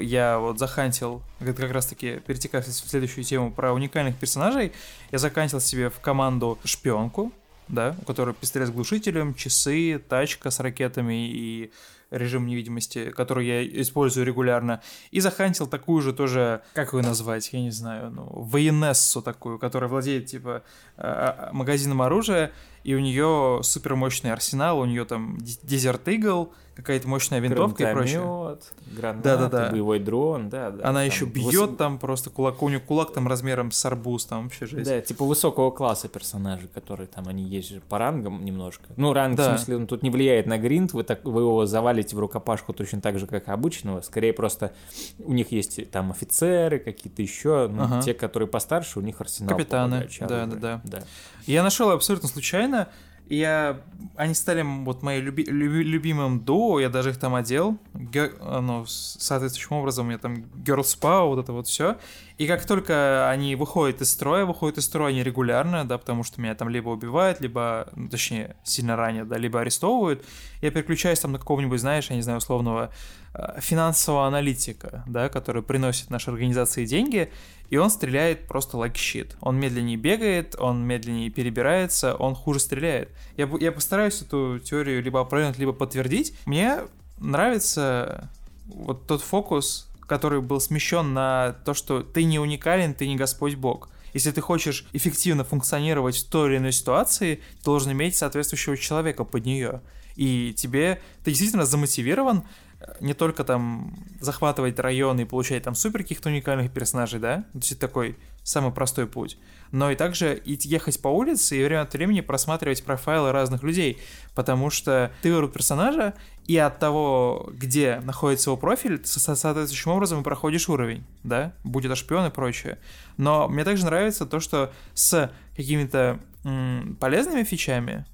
Speaker 1: я вот захантил, как раз-таки перетекая в следующую тему про уникальных персонажей, я закантил себе в команду шпионку, да, у которой пистолет с глушителем, часы, тачка с ракетами и режим невидимости, который я использую регулярно, и захантил такую же тоже, как ее назвать, я не знаю, ну, военессу такую, которая владеет, типа, а, а, магазином оружия, и у нее супер мощный арсенал, у нее там Desert Eagle, какая-то мощная винтовка и прочее.
Speaker 2: гранаты,
Speaker 1: да, да, да.
Speaker 2: боевой дрон, да, да.
Speaker 1: Она еще бьет выс... там просто кулак, у нее кулак там размером с арбуз, там вообще жесть.
Speaker 2: Да, типа высокого класса персонажи, которые там, они есть же по рангам немножко. Ну, ранг, да. в смысле, он тут не влияет на гринд, вы, так, вы его завалите в рукопашку точно так же, как обычного, скорее просто у них есть там офицеры какие-то еще, ну, ага. те, которые постарше, у них арсенал.
Speaker 1: Капитаны, да, да, да, да. Я нашел абсолютно случайно, я, они стали вот моим люби, люби, любимым дуо, я даже их там одел, Гер, ну, соответствующим образом у меня там Girl Spa, вот это вот все. И как только они выходят из строя, выходят из строя они регулярно, да, потому что меня там либо убивают, либо, ну, точнее, сильно ранят, да, либо арестовывают, я переключаюсь там на какого-нибудь, знаешь, я не знаю, условного финансового аналитика, да, который приносит нашей организации деньги, и он стреляет просто like shit. Он медленнее бегает, он медленнее перебирается, он хуже стреляет. Я, я постараюсь эту теорию либо опровергнуть, либо подтвердить. Мне нравится вот тот фокус, который был смещен на то, что ты не уникален, ты не Господь Бог. Если ты хочешь эффективно функционировать в той или иной ситуации, ты должен иметь соответствующего человека под нее. И тебе, ты действительно замотивирован не только там захватывать районы и получать там супер каких-то уникальных персонажей, да, то есть это такой самый простой путь, но и также и ехать по улице и время от времени просматривать профайлы разных людей, потому что ты выбрал персонажа, и от того, где находится его профиль, соответствующим образом и проходишь уровень, да, будет шпион и прочее. Но мне также нравится то, что с какими-то м- полезными фичами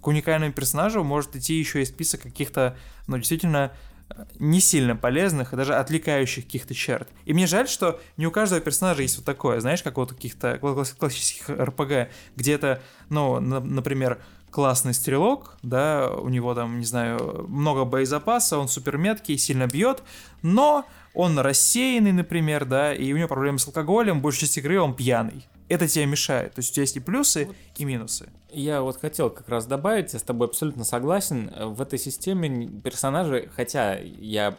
Speaker 1: к уникальному персонажу может идти еще и список каких-то, ну, действительно не сильно полезных и даже отвлекающих каких-то черт. И мне жаль, что не у каждого персонажа есть вот такое, знаешь, как вот у каких-то классических РПГ, где-то, ну, на, например, классный стрелок, да, у него там, не знаю, много боезапаса, он супер меткий, сильно бьет, но он рассеянный, например, да, и у него проблемы с алкоголем, большую часть игры он пьяный это тебе мешает. То есть у тебя есть и плюсы, вот. и минусы.
Speaker 2: Я вот хотел как раз добавить, я с тобой абсолютно согласен. В этой системе персонажи, хотя я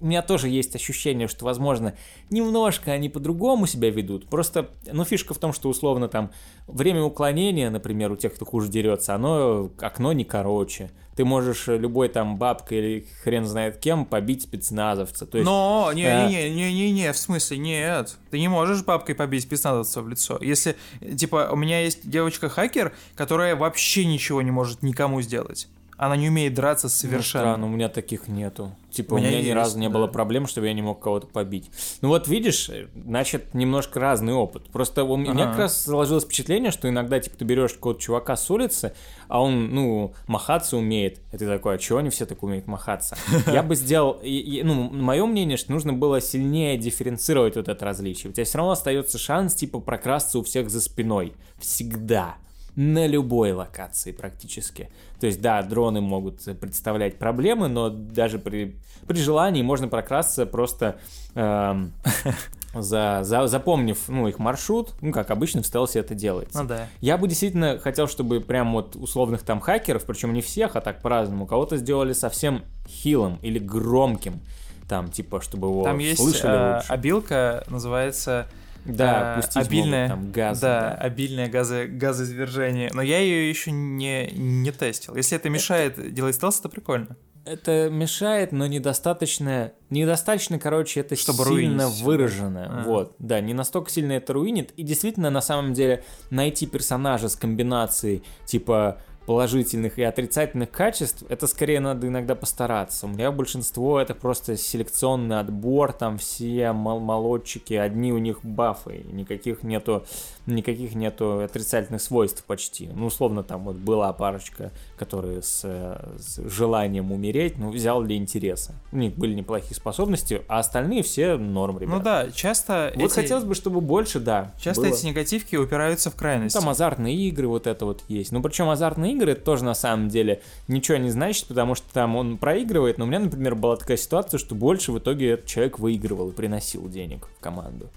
Speaker 2: у меня тоже есть ощущение, что, возможно, немножко они по-другому себя ведут. Просто, ну, фишка в том, что, условно, там, время уклонения, например, у тех, кто хуже дерется, оно, окно не короче. Ты можешь любой там бабкой или хрен знает кем побить спецназовца. То есть,
Speaker 1: Но, не-не-не-не-не, в смысле, нет. Ты не можешь бабкой побить спецназовца в лицо. Если, типа, у меня есть девочка-хакер, которая вообще ничего не может никому сделать. Она не умеет драться совершенно. Ну,
Speaker 2: странно, у меня таких нету. Типа, у меня, у меня ни есть, разу не да. было проблем, чтобы я не мог кого-то побить. Ну вот видишь, значит, немножко разный опыт. Просто у меня ага. как раз сложилось впечатление, что иногда, типа, ты берешь какого-то чувака с улицы, а он, ну, махаться умеет. И ты такой, а чего они все так умеют махаться? Я бы сделал, ну, мое мнение, что нужно было сильнее дифференцировать вот это различие. У тебя все равно остается шанс, типа, прокрасться у всех за спиной. Всегда на любой локации практически. То есть, да, дроны могут представлять проблемы, но даже при, при желании можно прокрасться просто эм, за, за, запомнив ну, их маршрут, ну, как обычно в стелсе это делается.
Speaker 1: Ну да.
Speaker 2: Я бы действительно хотел, чтобы прям вот условных там хакеров, причем не всех, а так по-разному, кого-то сделали совсем хилым или громким, там, типа, чтобы его
Speaker 1: Там есть
Speaker 2: слышали
Speaker 1: э, лучше. обилка, называется
Speaker 2: да,
Speaker 1: э, обильное,
Speaker 2: могут, там газы.
Speaker 1: Да, да. обильное газы, газоизвержение. Но я ее еще не, не тестил. Если это мешает это... делать стелс, это прикольно.
Speaker 2: Это мешает, но недостаточно, недостаточно, короче, это Чтобы сильно руинить. выражено. А. Вот, да, не настолько сильно это руинит. И действительно, на самом деле, найти персонажа с комбинацией типа положительных и отрицательных качеств, это скорее надо иногда постараться. У меня большинство это просто селекционный отбор, там все мол молодчики, одни у них бафы, никаких нету, никаких нету отрицательных свойств почти. Ну, условно, там вот была парочка, которые с, с желанием умереть, ну, взял для интереса. У них были неплохие способности, а остальные все норм, ребят.
Speaker 1: Ну да, часто...
Speaker 2: Вот эти... хотелось бы, чтобы больше, да.
Speaker 1: Часто было. эти негативки упираются в крайность.
Speaker 2: Ну, там азартные игры, вот это вот есть. Ну, причем азартные игры это тоже на самом деле ничего не значит, потому что там он проигрывает, но у меня, например, была такая ситуация, что больше в итоге этот человек выигрывал и приносил денег в команду.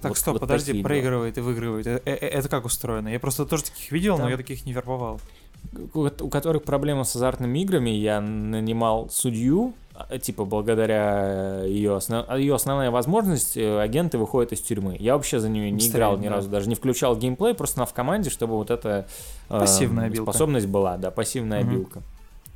Speaker 1: Так, вот, стоп, вот подожди, проигрывает и выигрывает. Это, это как устроено? Я просто тоже таких видел, там... но я таких не вербовал.
Speaker 2: у которых проблемы с азартными играми, я нанимал судью, типа, благодаря ее, основ... ее основная возможность, э, агенты выходят из тюрьмы. Я вообще за нее не играл ни да. разу, даже не включал геймплей, просто на в команде, чтобы вот эта
Speaker 1: э,
Speaker 2: способность была, да, пассивная угу. обилка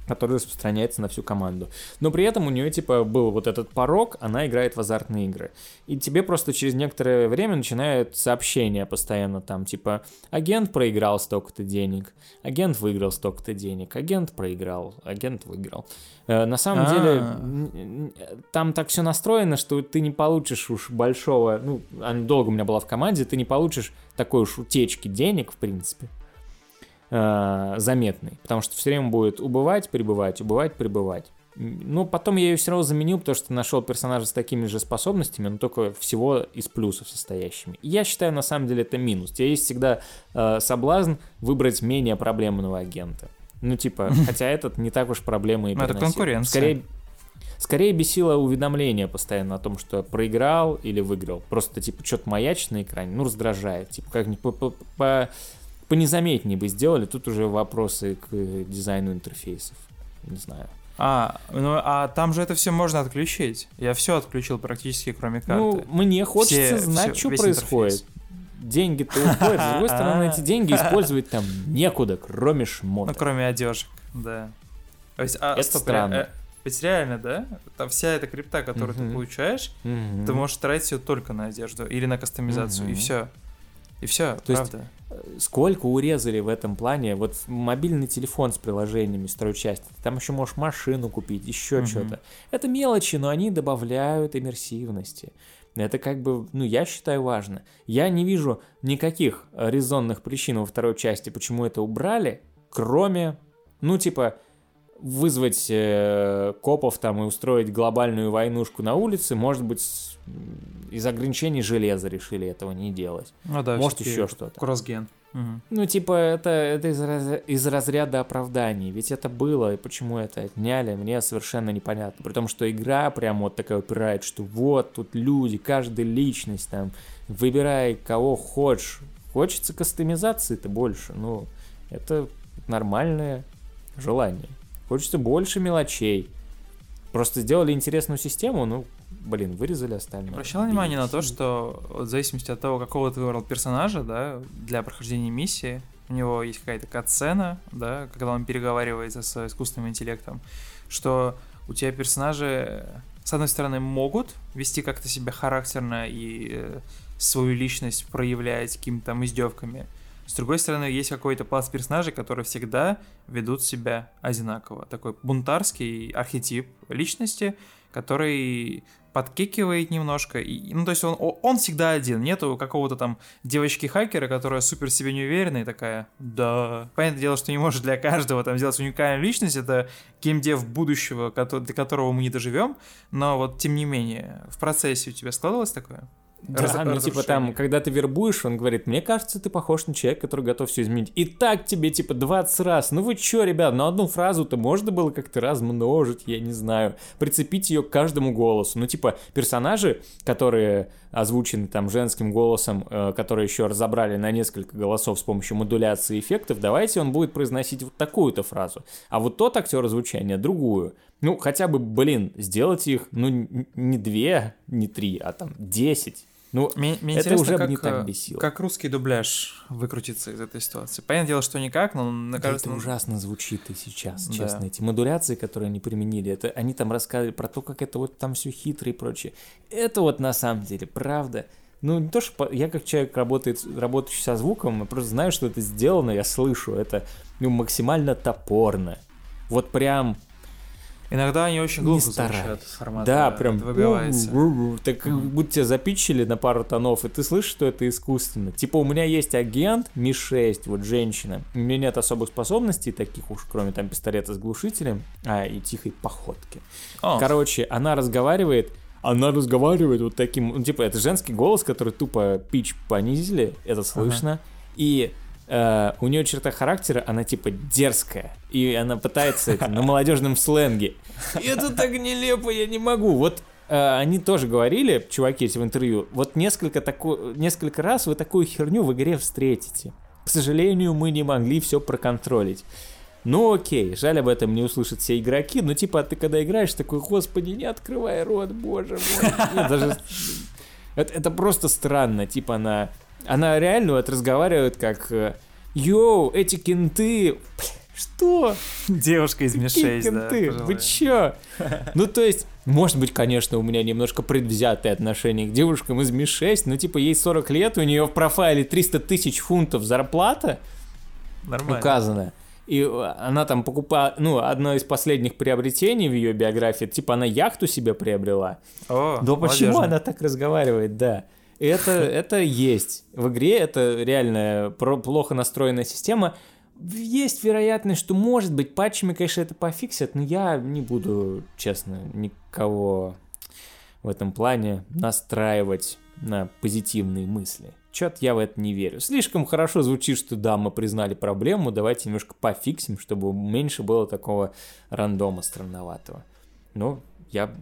Speaker 2: который распространяется на всю команду. Но при этом у нее, типа, был вот этот порог, она играет в азартные игры. И тебе просто через некоторое время начинают сообщения постоянно там, типа, агент проиграл столько-то денег, агент выиграл столько-то денег, агент проиграл, агент выиграл. Э, на самом А-а-а. деле, там так все настроено, что ты не получишь уж большого, ну, она долго у меня была в команде, ты не получишь такой уж утечки денег, в принципе э, заметный, потому что все время будет убывать, прибывать, убывать, прибывать. Ну, потом я ее все равно заменил, потому что нашел персонажа с такими же способностями, но только всего из плюсов состоящими. И я считаю, на самом деле, это минус. У тебя есть всегда э, соблазн выбрать менее проблемного агента. Ну, типа, хотя этот не так уж проблемы и
Speaker 1: Но это конкуренция.
Speaker 2: Скорее, скорее бесило уведомление постоянно о том, что проиграл или выиграл. Просто, типа, что-то маячит на экране, ну, раздражает. Типа, как-нибудь по, по, по понезаметнее бы сделали. Тут уже вопросы к дизайну интерфейсов. Не знаю.
Speaker 1: А, ну а там же это все можно отключить. Я все отключил практически, кроме карты. Ну,
Speaker 2: мне хочется все, знать, все, что происходит. Интерфейс. Деньги-то уходят, с другой стороны, эти деньги использовать там некуда, кроме шмота.
Speaker 1: Ну, кроме одежек, да. То есть, а, это странно. Э, ведь реально, да? Там вся эта крипта, которую ты получаешь, ты можешь тратить ее только на одежду или на кастомизацию, и все. И все, То правда. Есть,
Speaker 2: э, сколько урезали в этом плане? Вот мобильный телефон с приложениями второй части. Ты там еще можешь машину купить, еще угу. что-то. Это мелочи, но они добавляют иммерсивности. Это как бы, ну, я считаю важно. Я не вижу никаких резонных причин во второй части, почему это убрали, кроме, ну, типа, вызвать э, копов там и устроить глобальную войнушку на улице, может быть, из ограничений железа решили этого не делать.
Speaker 1: Ну да,
Speaker 2: может еще что-то.
Speaker 1: Кроссген.
Speaker 2: Угу. Ну, типа, это, это из, раз, из разряда оправданий. Ведь это было, и почему это отняли, мне совершенно непонятно. При том, что игра прям вот такая упирает, что вот тут люди, каждая личность там, выбирай кого хочешь. Хочется кастомизации-то больше, ну, это нормальное желание. Хочется больше мелочей. Просто сделали интересную систему, ну, блин, вырезали остальное.
Speaker 1: Обращал внимание на то, что в зависимости от того, какого ты выбрал персонажа, да, для прохождения миссии, у него есть какая-то катсцена, да, когда он переговаривается с искусственным интеллектом, что у тебя персонажи, с одной стороны, могут вести как-то себя характерно и э, свою личность проявлять какими-то там издевками, с другой стороны, есть какой-то пласт персонажей, которые всегда ведут себя одинаково. Такой бунтарский архетип личности, который подкикивает немножко. И, ну, то есть он, он всегда один. Нету какого-то там девочки-хакера, которая супер себе не уверена и такая, да. Понятное дело, что не может для каждого там сделать уникальную личность. Это геймдев будущего, до которого мы не доживем. Но вот, тем не менее, в процессе у тебя складывалось такое?
Speaker 2: Да, Раз, ну типа там, когда ты вербуешь, он говорит, мне кажется, ты похож на человека, который готов все изменить. И так тебе типа 20 раз. Ну вы чё, ребят, на одну фразу-то можно было как-то размножить, я не знаю. Прицепить ее к каждому голосу. Ну типа персонажи, которые озвучены там женским голосом, э, которые еще разобрали на несколько голосов с помощью модуляции эффектов, давайте он будет произносить вот такую-то фразу. А вот тот актер звучания другую. Ну, хотя бы, блин, сделать их, ну, не две, не три, а там десять. Ну, мне, мне это уже как, не так э, бесило.
Speaker 1: Как русский дубляж выкрутиться из этой ситуации. Понятное дело, что никак, но
Speaker 2: на да Это ужасно звучит и сейчас, честно. Да. Эти модуляции, которые они применили, это они там рассказывали про то, как это вот там все хитро и прочее. Это вот на самом деле правда. Ну, не то, что я как человек, работает, работающий со звуком, я просто знаю, что это сделано, я слышу. Это ну, максимально топорно. Вот прям
Speaker 1: Иногда они очень глупо звучат
Speaker 2: формата. Да, прям выбивается. Так как будто тебя запичили на пару тонов, и ты слышишь, что это искусственно. Типа у меня есть агент Ми-6, вот женщина. У меня нет особых способностей таких уж, кроме там пистолета с глушителем, а и тихой походки. О. Короче, она разговаривает, она разговаривает вот таким, ну, типа, это женский голос, который тупо пич понизили, это слышно. Ага. И Uh, у нее черта характера, она типа дерзкая, и она пытается это на молодежном сленге. И это так нелепо, я не могу. Вот uh, они тоже говорили, чуваки эти в интервью, вот несколько, тако... несколько раз вы такую херню в игре встретите. К сожалению, мы не могли все проконтролить. Ну окей, жаль об этом не услышат все игроки, но типа ты когда играешь, такой, господи, не открывай рот, боже мой. Даже... это, это просто странно, типа она... Она реально вот разговаривает как... э, Йоу, эти кенты... Что?
Speaker 1: Девушка из
Speaker 2: Какие
Speaker 1: Ми-6, да.
Speaker 2: кенты? Вы чё? Ну, то есть, может быть, конечно, у меня немножко предвзятое отношение к девушкам из Ми-6, но, типа, ей 40 лет, у нее в профайле 300 тысяч фунтов зарплата
Speaker 1: Нормально.
Speaker 2: указана. И она там покупала, ну, одно из последних приобретений в ее биографии, типа, она яхту себе приобрела.
Speaker 1: О,
Speaker 2: Да почему
Speaker 1: молодежно.
Speaker 2: она так разговаривает, да. Это, это есть. В игре это реально плохо настроенная система. Есть вероятность, что, может быть, патчами, конечно, это пофиксят, но я не буду, честно, никого в этом плане настраивать на позитивные мысли. Чё-то я в это не верю. Слишком хорошо звучит, что да, мы признали проблему, давайте немножко пофиксим, чтобы меньше было такого рандома странноватого. Ну, я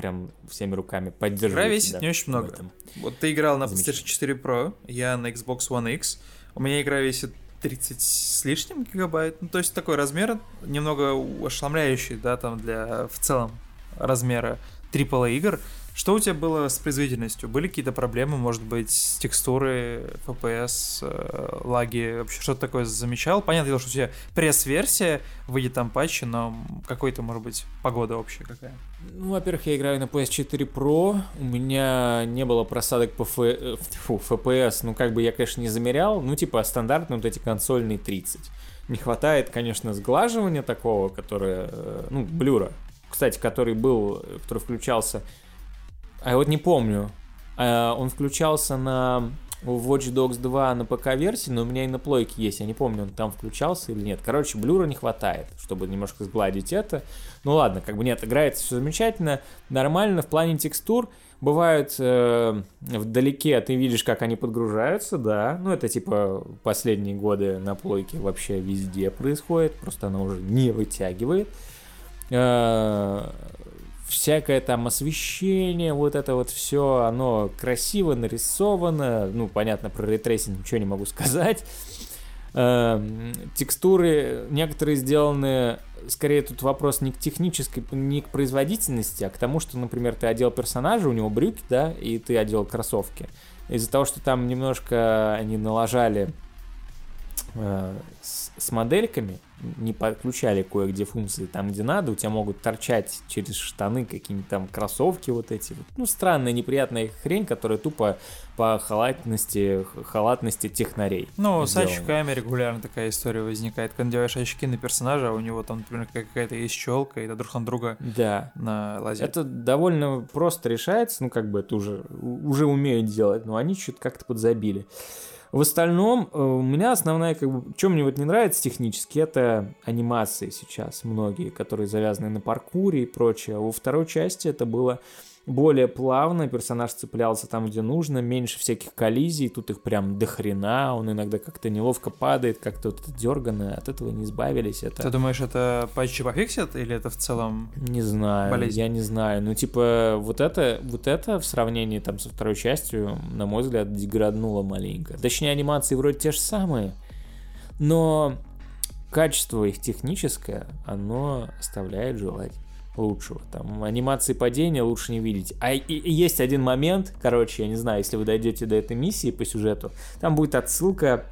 Speaker 2: прям всеми руками поддерживаю
Speaker 1: Игра весит не очень много.
Speaker 2: этом.
Speaker 1: Вот ты играл на. PlayStation 4 Pro, я на Xbox One X. У меня игра весит 30 с лишним гигабайт. Ну, то есть такой размер немного ошеломляющий, да, там для в целом размера AAA игр. Что у тебя было с производительностью? Были какие-то проблемы, может быть, с текстуры, FPS, э, лаги? Вообще что-то такое замечал? Понятно, что у тебя пресс-версия, выйдет там патчи, но какой-то, может быть, погода общая какая?
Speaker 2: Ну, во-первых, я играю на PS4 Pro, у меня не было просадок по ф... э, фу, FPS, ну, как бы я, конечно, не замерял, ну, типа, стандартные вот эти консольные 30. Не хватает, конечно, сглаживания такого, которое, э, ну, блюра, кстати, который был, который включался, а я вот не помню, А, он включался на Watch Dogs 2 на ПК-версии, но у меня и на плойке есть, я не помню, он там включался или нет. Короче, блюра не хватает, чтобы немножко сгладить это. Ну ладно, как бы нет, играется все замечательно, нормально. В плане текстур бывают э, вдалеке, ты видишь, как они подгружаются, да. Ну это типа последние годы на плойке вообще везде происходит, просто она уже не вытягивает. Э, всякое там освещение, вот это вот все, оно красиво нарисовано. Ну, понятно, про ray tracing ничего не могу сказать. Эм, Текстуры некоторые сделаны, скорее тут вопрос не к технической, не к производительности, а к тому, что, например, ты одел персонажа, у него брюки, да, и ты одел кроссовки. Из-за того, что там немножко они налажали э, с, с модельками, не подключали кое-где функции там, где надо, у тебя могут торчать через штаны какие-нибудь там кроссовки вот эти. Ну, странная, неприятная хрень, которая тупо по халатности, халатности технарей.
Speaker 1: Ну, с
Speaker 2: сделана.
Speaker 1: очками регулярно такая история возникает. Когда надеваешь очки на персонажа, а у него там, например, какая-то есть челка, и это друг на друга
Speaker 2: Да.
Speaker 1: на лазит.
Speaker 2: Это довольно просто решается, ну, как бы это уже, уже умеют делать, но они что-то как-то подзабили. В остальном, э, у меня основная, как бы, что мне вот не нравится технически, это анимации сейчас многие, которые завязаны на паркуре и прочее. А Во второй части это было более плавно, персонаж цеплялся там, где нужно, меньше всяких коллизий, тут их прям до хрена, он иногда как-то неловко падает, как-то вот дергано, от этого не избавились. Это...
Speaker 1: Ты думаешь, это патчи пофиксят, или это в целом...
Speaker 2: Не знаю,
Speaker 1: болезнь.
Speaker 2: я не знаю. Ну, типа, вот это, вот это в сравнении там со второй частью, на мой взгляд, деграднуло маленько. Точнее, анимации вроде те же самые, но качество их техническое, оно оставляет желать лучшего. Там анимации падения лучше не видеть. А и- и есть один момент, короче, я не знаю, если вы дойдете до этой миссии по сюжету, там будет отсылка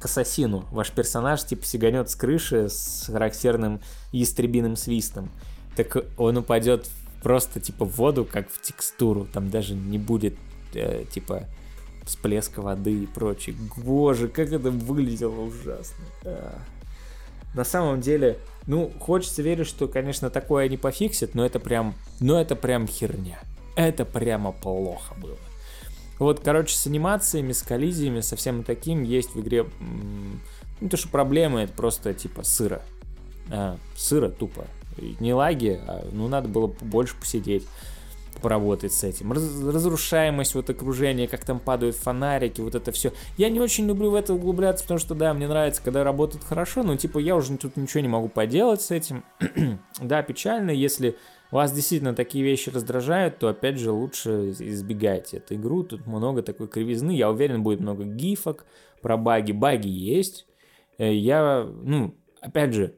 Speaker 2: к ассасину. Ваш персонаж типа сиганет с крыши с характерным ястребиным свистом. Так он упадет просто типа в воду, как в текстуру. Там даже не будет э, типа всплеска воды и прочее. Боже, как это выглядело ужасно. На самом деле, ну, хочется верить, что, конечно, такое они пофиксят, но это прям, но это прям херня. Это прямо плохо было. Вот, короче, с анимациями, с коллизиями, со всем таким есть в игре... Ну, то, что проблемы, это просто, типа, сыро. А, сыро тупо. Не лаги, а, ну, надо было больше посидеть, поработать с этим. Раз- разрушаемость вот окружения, как там падают фонарики, вот это все. Я не очень люблю в это углубляться, потому что, да, мне нравится, когда работает хорошо, но, типа, я уже тут ничего не могу поделать с этим. да, печально, если вас действительно такие вещи раздражают, то опять же лучше избегайте эту игру. Тут много такой кривизны. Я уверен, будет много гифок про баги. Баги есть. Э, Я, ну, опять же,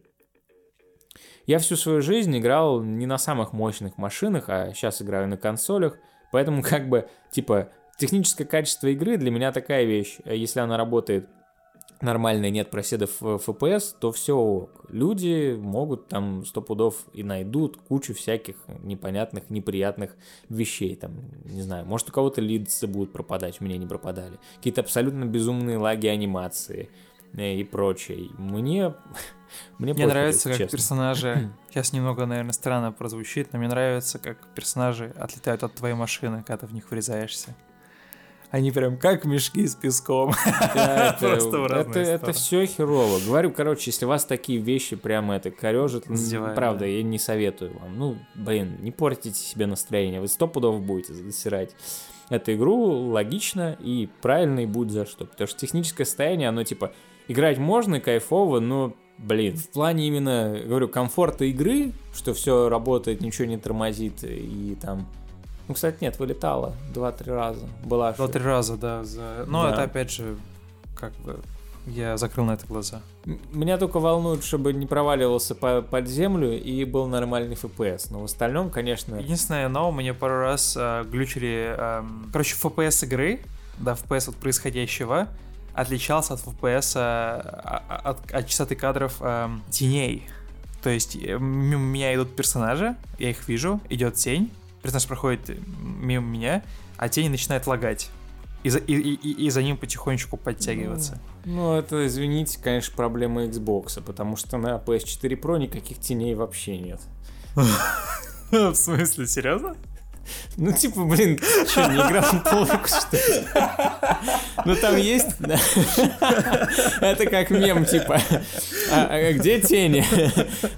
Speaker 2: я всю свою жизнь играл не на самых мощных машинах, а сейчас играю на консолях, поэтому как бы, типа, техническое качество игры для меня такая вещь. Если она работает нормально и нет проседов в FPS, то все Люди могут там сто пудов и найдут кучу всяких непонятных, неприятных вещей. Там, не знаю, может у кого-то лидсы будут пропадать, у меня не пропадали. Какие-то абсолютно безумные лаги анимации э, и прочее. Мне...
Speaker 1: Мне, мне нравится, как честно. персонажи... Сейчас немного, наверное, странно прозвучит, но мне нравится, как персонажи отлетают от твоей машины, когда ты в них врезаешься. Они прям как мешки с песком.
Speaker 2: Да, это, это, это все херово. Говорю, короче, если вас такие вещи прямо это корежит, правда, да. я не советую вам. Ну, блин, не портите себе настроение. Вы сто пудов будете засирать эту игру логично и правильно и будет за что. Потому что техническое состояние, оно типа играть можно, кайфово, но блин, в плане именно, говорю, комфорта игры, что все работает, ничего не тормозит и там ну, кстати, нет, вылетала два-три раза. Была
Speaker 1: Два-три раза, да. За... Но да. это опять же, как бы, я закрыл на это глаза.
Speaker 2: Меня только волнует, чтобы не проваливался по под землю и был нормальный FPS. Но в остальном, конечно...
Speaker 1: Единственное, но мне пару раз э, глючили... Э, короче, FPS игры, да, FPS от происходящего, отличался от FPS а, от, от частоты кадров э, теней. То есть мимо меня идут персонажи, я их вижу, идет тень, персонаж проходит мимо меня, а тень начинает лагать. И за, и, и, и за ним потихонечку подтягиваться.
Speaker 2: Ну, ну, это, извините, конечно, проблема Xbox, потому что на PS4 Pro никаких теней вообще нет.
Speaker 1: В смысле, серьезно?
Speaker 2: Ну, типа, блин, что, не играл в толку, что ли? Ну, там есть. Это как мем, типа, а, а где тени?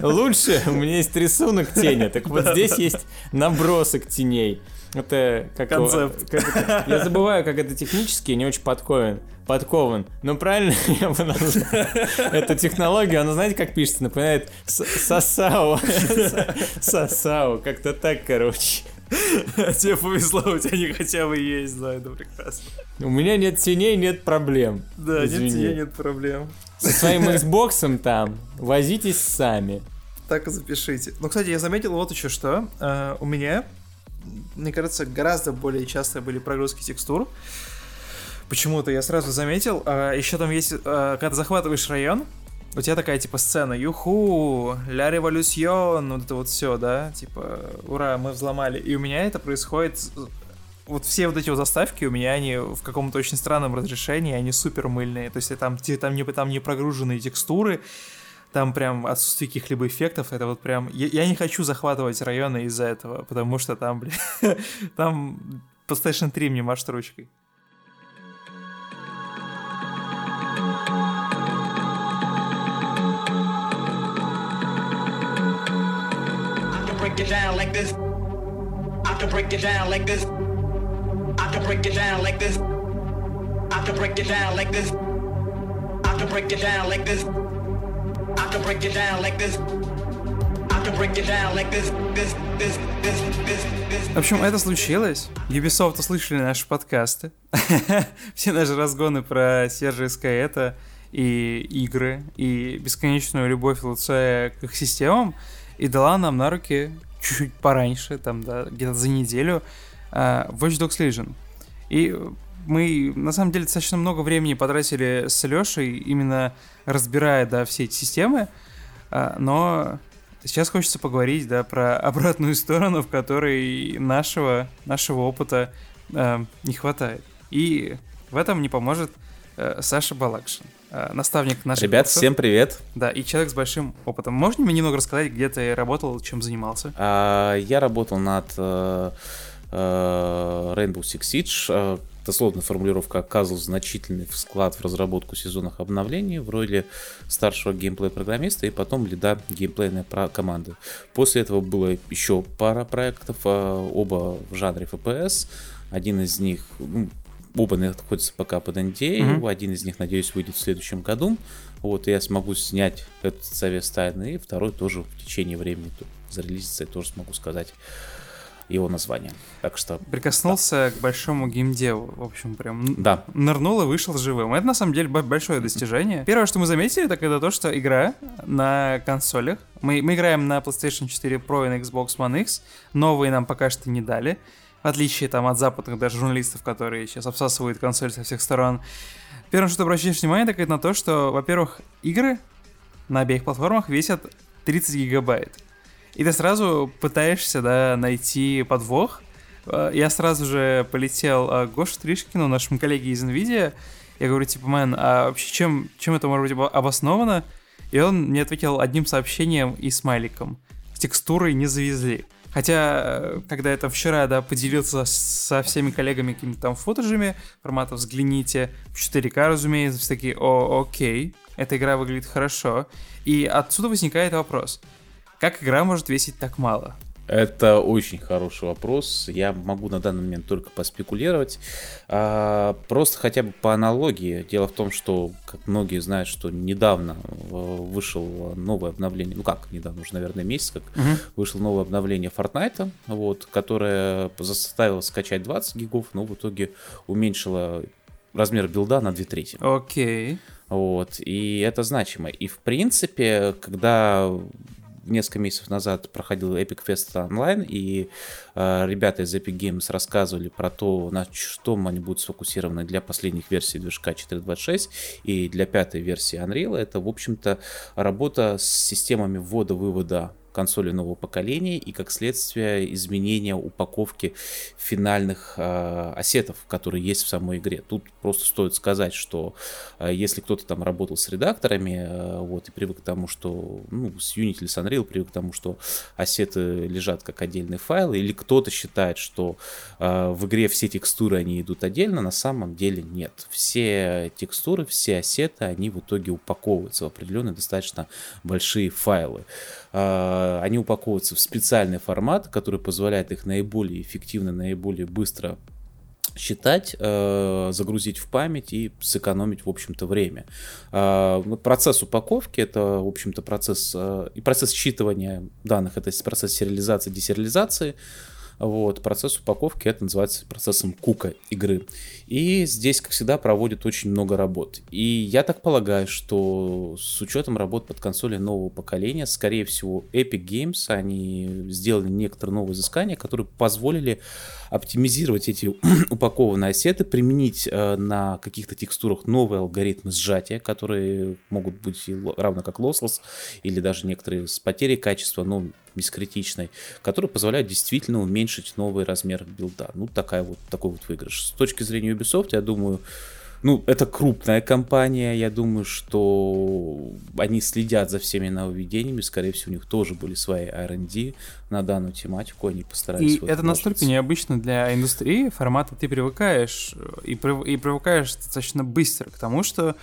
Speaker 2: Лучше, у меня есть рисунок тени, так вот здесь есть набросок теней. Это как
Speaker 1: концепт.
Speaker 2: Как это, я забываю, как это технически, не очень подкован. Подкован. Но правильно я бы назвал эту технологию. Она, знаете, как пишется? Напоминает Сасао. Сасао. Как-то так, короче.
Speaker 1: Тебе повезло, у тебя не хотя бы есть, да, это прекрасно.
Speaker 2: У меня нет теней, нет проблем.
Speaker 1: Да, Извини. нет теней, нет проблем.
Speaker 2: Со своим Xbox там возитесь сами.
Speaker 1: Так и запишите. Ну, кстати, я заметил вот еще что. Uh, у меня, мне кажется, гораздо более часто были прогрузки текстур. Почему-то я сразу заметил. Uh, еще там есть, uh, когда захватываешь район, у тебя такая, типа, сцена, юху, ля революцион, вот это вот все, да, типа, ура, мы взломали. И у меня это происходит вот все вот эти вот заставки у меня они в каком-то очень странном разрешении, они супер мыльные. То есть там, там, не, там не прогруженные текстуры, там прям отсутствие каких-либо эффектов. Это вот прям... Я, я не хочу захватывать районы из-за этого, потому что там, блин, там PlayStation 3 мне машет ручкой. It down like this. I can break it down like this. I can break it down like this. I can break it down like this. I can break it down like this. I can break it down like this. В общем, это случилось. Ubisoft услышали наши подкасты. Все наши разгоны про Сержа это и игры, и бесконечную любовь Луцая к их системам, и дала нам на руки чуть-чуть пораньше, там, да, где-то за неделю, uh, Watch Dogs Legion. И мы, на самом деле, достаточно много времени потратили с Лешей, именно разбирая, да, все эти системы, uh, но сейчас хочется поговорить, да, про обратную сторону, в которой нашего, нашего опыта uh, не хватает. И в этом не поможет uh, Саша Балакшин. Э, наставник наших
Speaker 2: Ребят, курсов. всем привет.
Speaker 1: Да, и человек с большим опытом. Можно мне немного рассказать, где ты работал, чем занимался?
Speaker 3: А, я работал над uh, uh, Rainbow Six Siege. Дословная формулировка оказывал значительный вклад в разработку сезонных обновлений в роли старшего геймплей-программиста и потом лида геймплейной команды. После этого было еще пара проектов, оба в жанре FPS. Один из них, ну, Оба находятся пока под NDA. Mm-hmm. Один из них, надеюсь, выйдет в следующем году. Вот, и я смогу снять этот совет тайны. И второй тоже в течение времени зарелизится, я тоже смогу сказать. его название. Так что...
Speaker 1: Прикоснулся да. к большому геймдеву, в общем, прям
Speaker 3: да.
Speaker 1: нырнул и вышел живым. Это, на самом деле, большое достижение. Первое, что мы заметили, так это то, что игра на консолях, мы, мы играем на PlayStation 4 Pro и на Xbox One X, новые нам пока что не дали, отличие там от западных даже журналистов, которые сейчас обсасывают консоль со всех сторон. Первое, что обращаешь внимание, так это на то, что, во-первых, игры на обеих платформах весят 30 гигабайт. И ты сразу пытаешься, да, найти подвох. Э, я сразу же полетел э, к Гоше Тришкину, нашему коллеге из NVIDIA. Я говорю, типа, мэн, а вообще чем, чем это может быть обосновано? И он мне ответил одним сообщением и смайликом. Текстурой не завезли. Хотя, э, когда я там вчера, да, поделился со всеми коллегами какими-то там фотожами, формата взгляните, в 4К, разумеется, все такие, о, окей, эта игра выглядит хорошо. И отсюда возникает вопрос, как игра может весить так мало?
Speaker 3: Это очень хороший вопрос. Я могу на данный момент только поспекулировать. А, просто хотя бы по аналогии. Дело в том, что, как многие знают, что недавно э, вышел новое обновление. Ну как, недавно, уже, наверное, месяц, как угу. вышло новое обновление Fortnite, вот, которое заставило скачать 20 гигов, но в итоге уменьшило размер билда на 2 трети.
Speaker 1: Окей. Okay.
Speaker 3: Вот, и это значимо. И в принципе, когда несколько месяцев назад проходил Epic Fest онлайн, и э, ребята из Epic Games рассказывали про то, на что они будут сфокусированы для последних версий движка 4.26 и для пятой версии Unreal. Это, в общем-то, работа с системами ввода-вывода консоли нового поколения и, как следствие, изменения упаковки финальных э, ассетов, которые есть в самой игре. Тут просто стоит сказать, что э, если кто-то там работал с редакторами, э, вот, и привык к тому, что, ну, с Unity или с Unreal привык к тому, что ассеты лежат как отдельные файлы, или кто-то считает, что э, в игре все текстуры, они идут отдельно, на самом деле нет. Все текстуры, все ассеты, они в итоге упаковываются в определенные достаточно большие файлы. А, они упаковываются в специальный формат, который позволяет их наиболее эффективно, наиболее быстро считать, э, загрузить в память и сэкономить, в общем-то, время. Э, процесс упаковки это, в общем-то, процесс и процесс считывания данных, это процесс сериализации, десериализации. Вот, процесс упаковки это называется процессом кука игры. И здесь, как всегда, проводят очень много работ. И я так полагаю, что с учетом работ под консоли нового поколения, скорее всего, Epic Games, они сделали некоторые новые изыскания, которые позволили оптимизировать эти упакованные ассеты, применить э, на каких-то текстурах новые алгоритмы сжатия, которые могут быть равно как lossless, или даже некоторые с потерей качества, но бескритичной, которые позволяют действительно уменьшить новый размер билда. Ну, такая вот, такой вот выигрыш. С точки зрения Ubisoft, я думаю, ну, это крупная компания, я думаю, что они следят за всеми нововведениями, скорее всего, у них тоже были свои R&D на данную тематику, они постарались...
Speaker 1: И это настолько необычно для индустрии, формата ты привыкаешь, и, и привыкаешь достаточно быстро к тому, что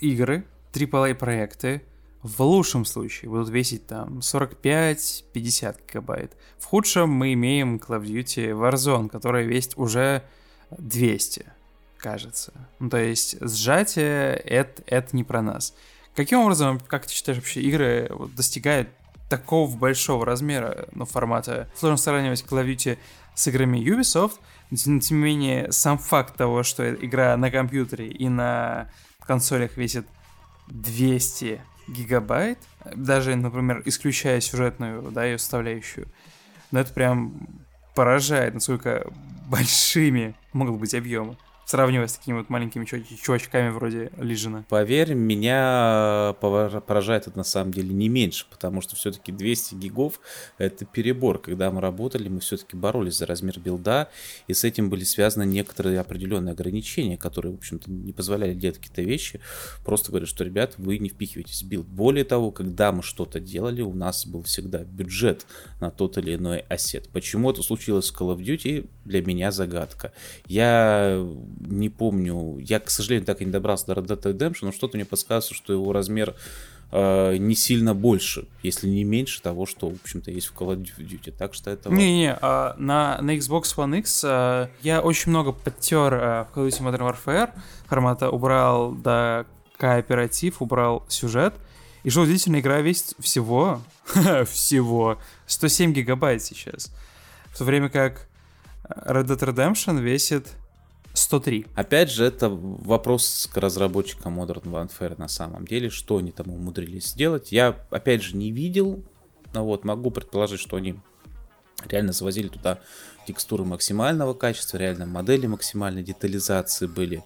Speaker 1: игры, AAA проекты, в лучшем случае будут весить там 45-50 гигабайт. В худшем мы имеем Call of Duty Warzone, которая весит уже 200 кажется. Ну, то есть сжатие это, это не про нас. Каким образом, как ты считаешь, вообще игры вот, достигают такого большого размера, ну, формата? Сложно сравнивать Call of Duty с играми Ubisoft, но тем не менее, сам факт того, что игра на компьютере и на консолях весит 200 гигабайт, даже, например, исключая сюжетную, да, ее составляющую, но это прям поражает, насколько большими могут быть объемы сравнивая с такими вот маленькими чувачками вроде Лижина.
Speaker 3: Поверь, меня поражает это на самом деле не меньше, потому что все-таки 200 гигов это перебор. Когда мы работали, мы все-таки боролись за размер билда, и с этим были связаны некоторые определенные ограничения, которые, в общем-то, не позволяли делать какие-то вещи. Просто говорят, что, ребят, вы не впихиваетесь в билд. Более того, когда мы что-то делали, у нас был всегда бюджет на тот или иной ассет. Почему это случилось в Call of Duty, для меня загадка. Я не помню. Я, к сожалению, так и не добрался до Red Dead Redemption, но что-то мне подсказывает, что его размер э, не сильно больше, если не меньше того, что, в общем-то, есть в Call of Duty. Так что это...
Speaker 1: Не-не, а, на, на Xbox One X а, я очень много подтер а, в Call of Duty Modern Warfare. Формата убрал до кооператив, убрал сюжет. И что удивительно, игра весит всего, всего 107 гигабайт сейчас. в то время как Red Dead Redemption весит 103.
Speaker 3: Опять же, это вопрос к разработчикам Modern Warfare на самом деле, что они там умудрились сделать. Я, опять же, не видел, но вот могу предположить, что они реально завозили туда текстуры максимального качества, реально модели максимальной детализации были.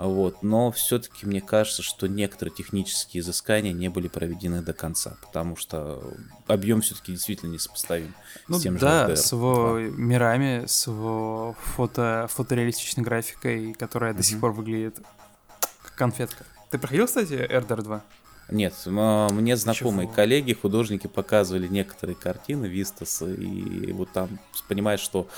Speaker 3: Вот. Но все-таки мне кажется, что некоторые технические изыскания не были проведены до конца, потому что объем все-таки действительно несопоставим
Speaker 1: ну,
Speaker 3: с тем
Speaker 1: да,
Speaker 3: же
Speaker 1: с его мирами, с его фото, фотореалистичной графикой, которая mm-hmm. до сих пор выглядит как конфетка. Ты проходил, кстати, RDR 2?
Speaker 3: Нет, мне знакомые Чего? коллеги, художники показывали некоторые картины Вистас, и вот там понимаешь, что а,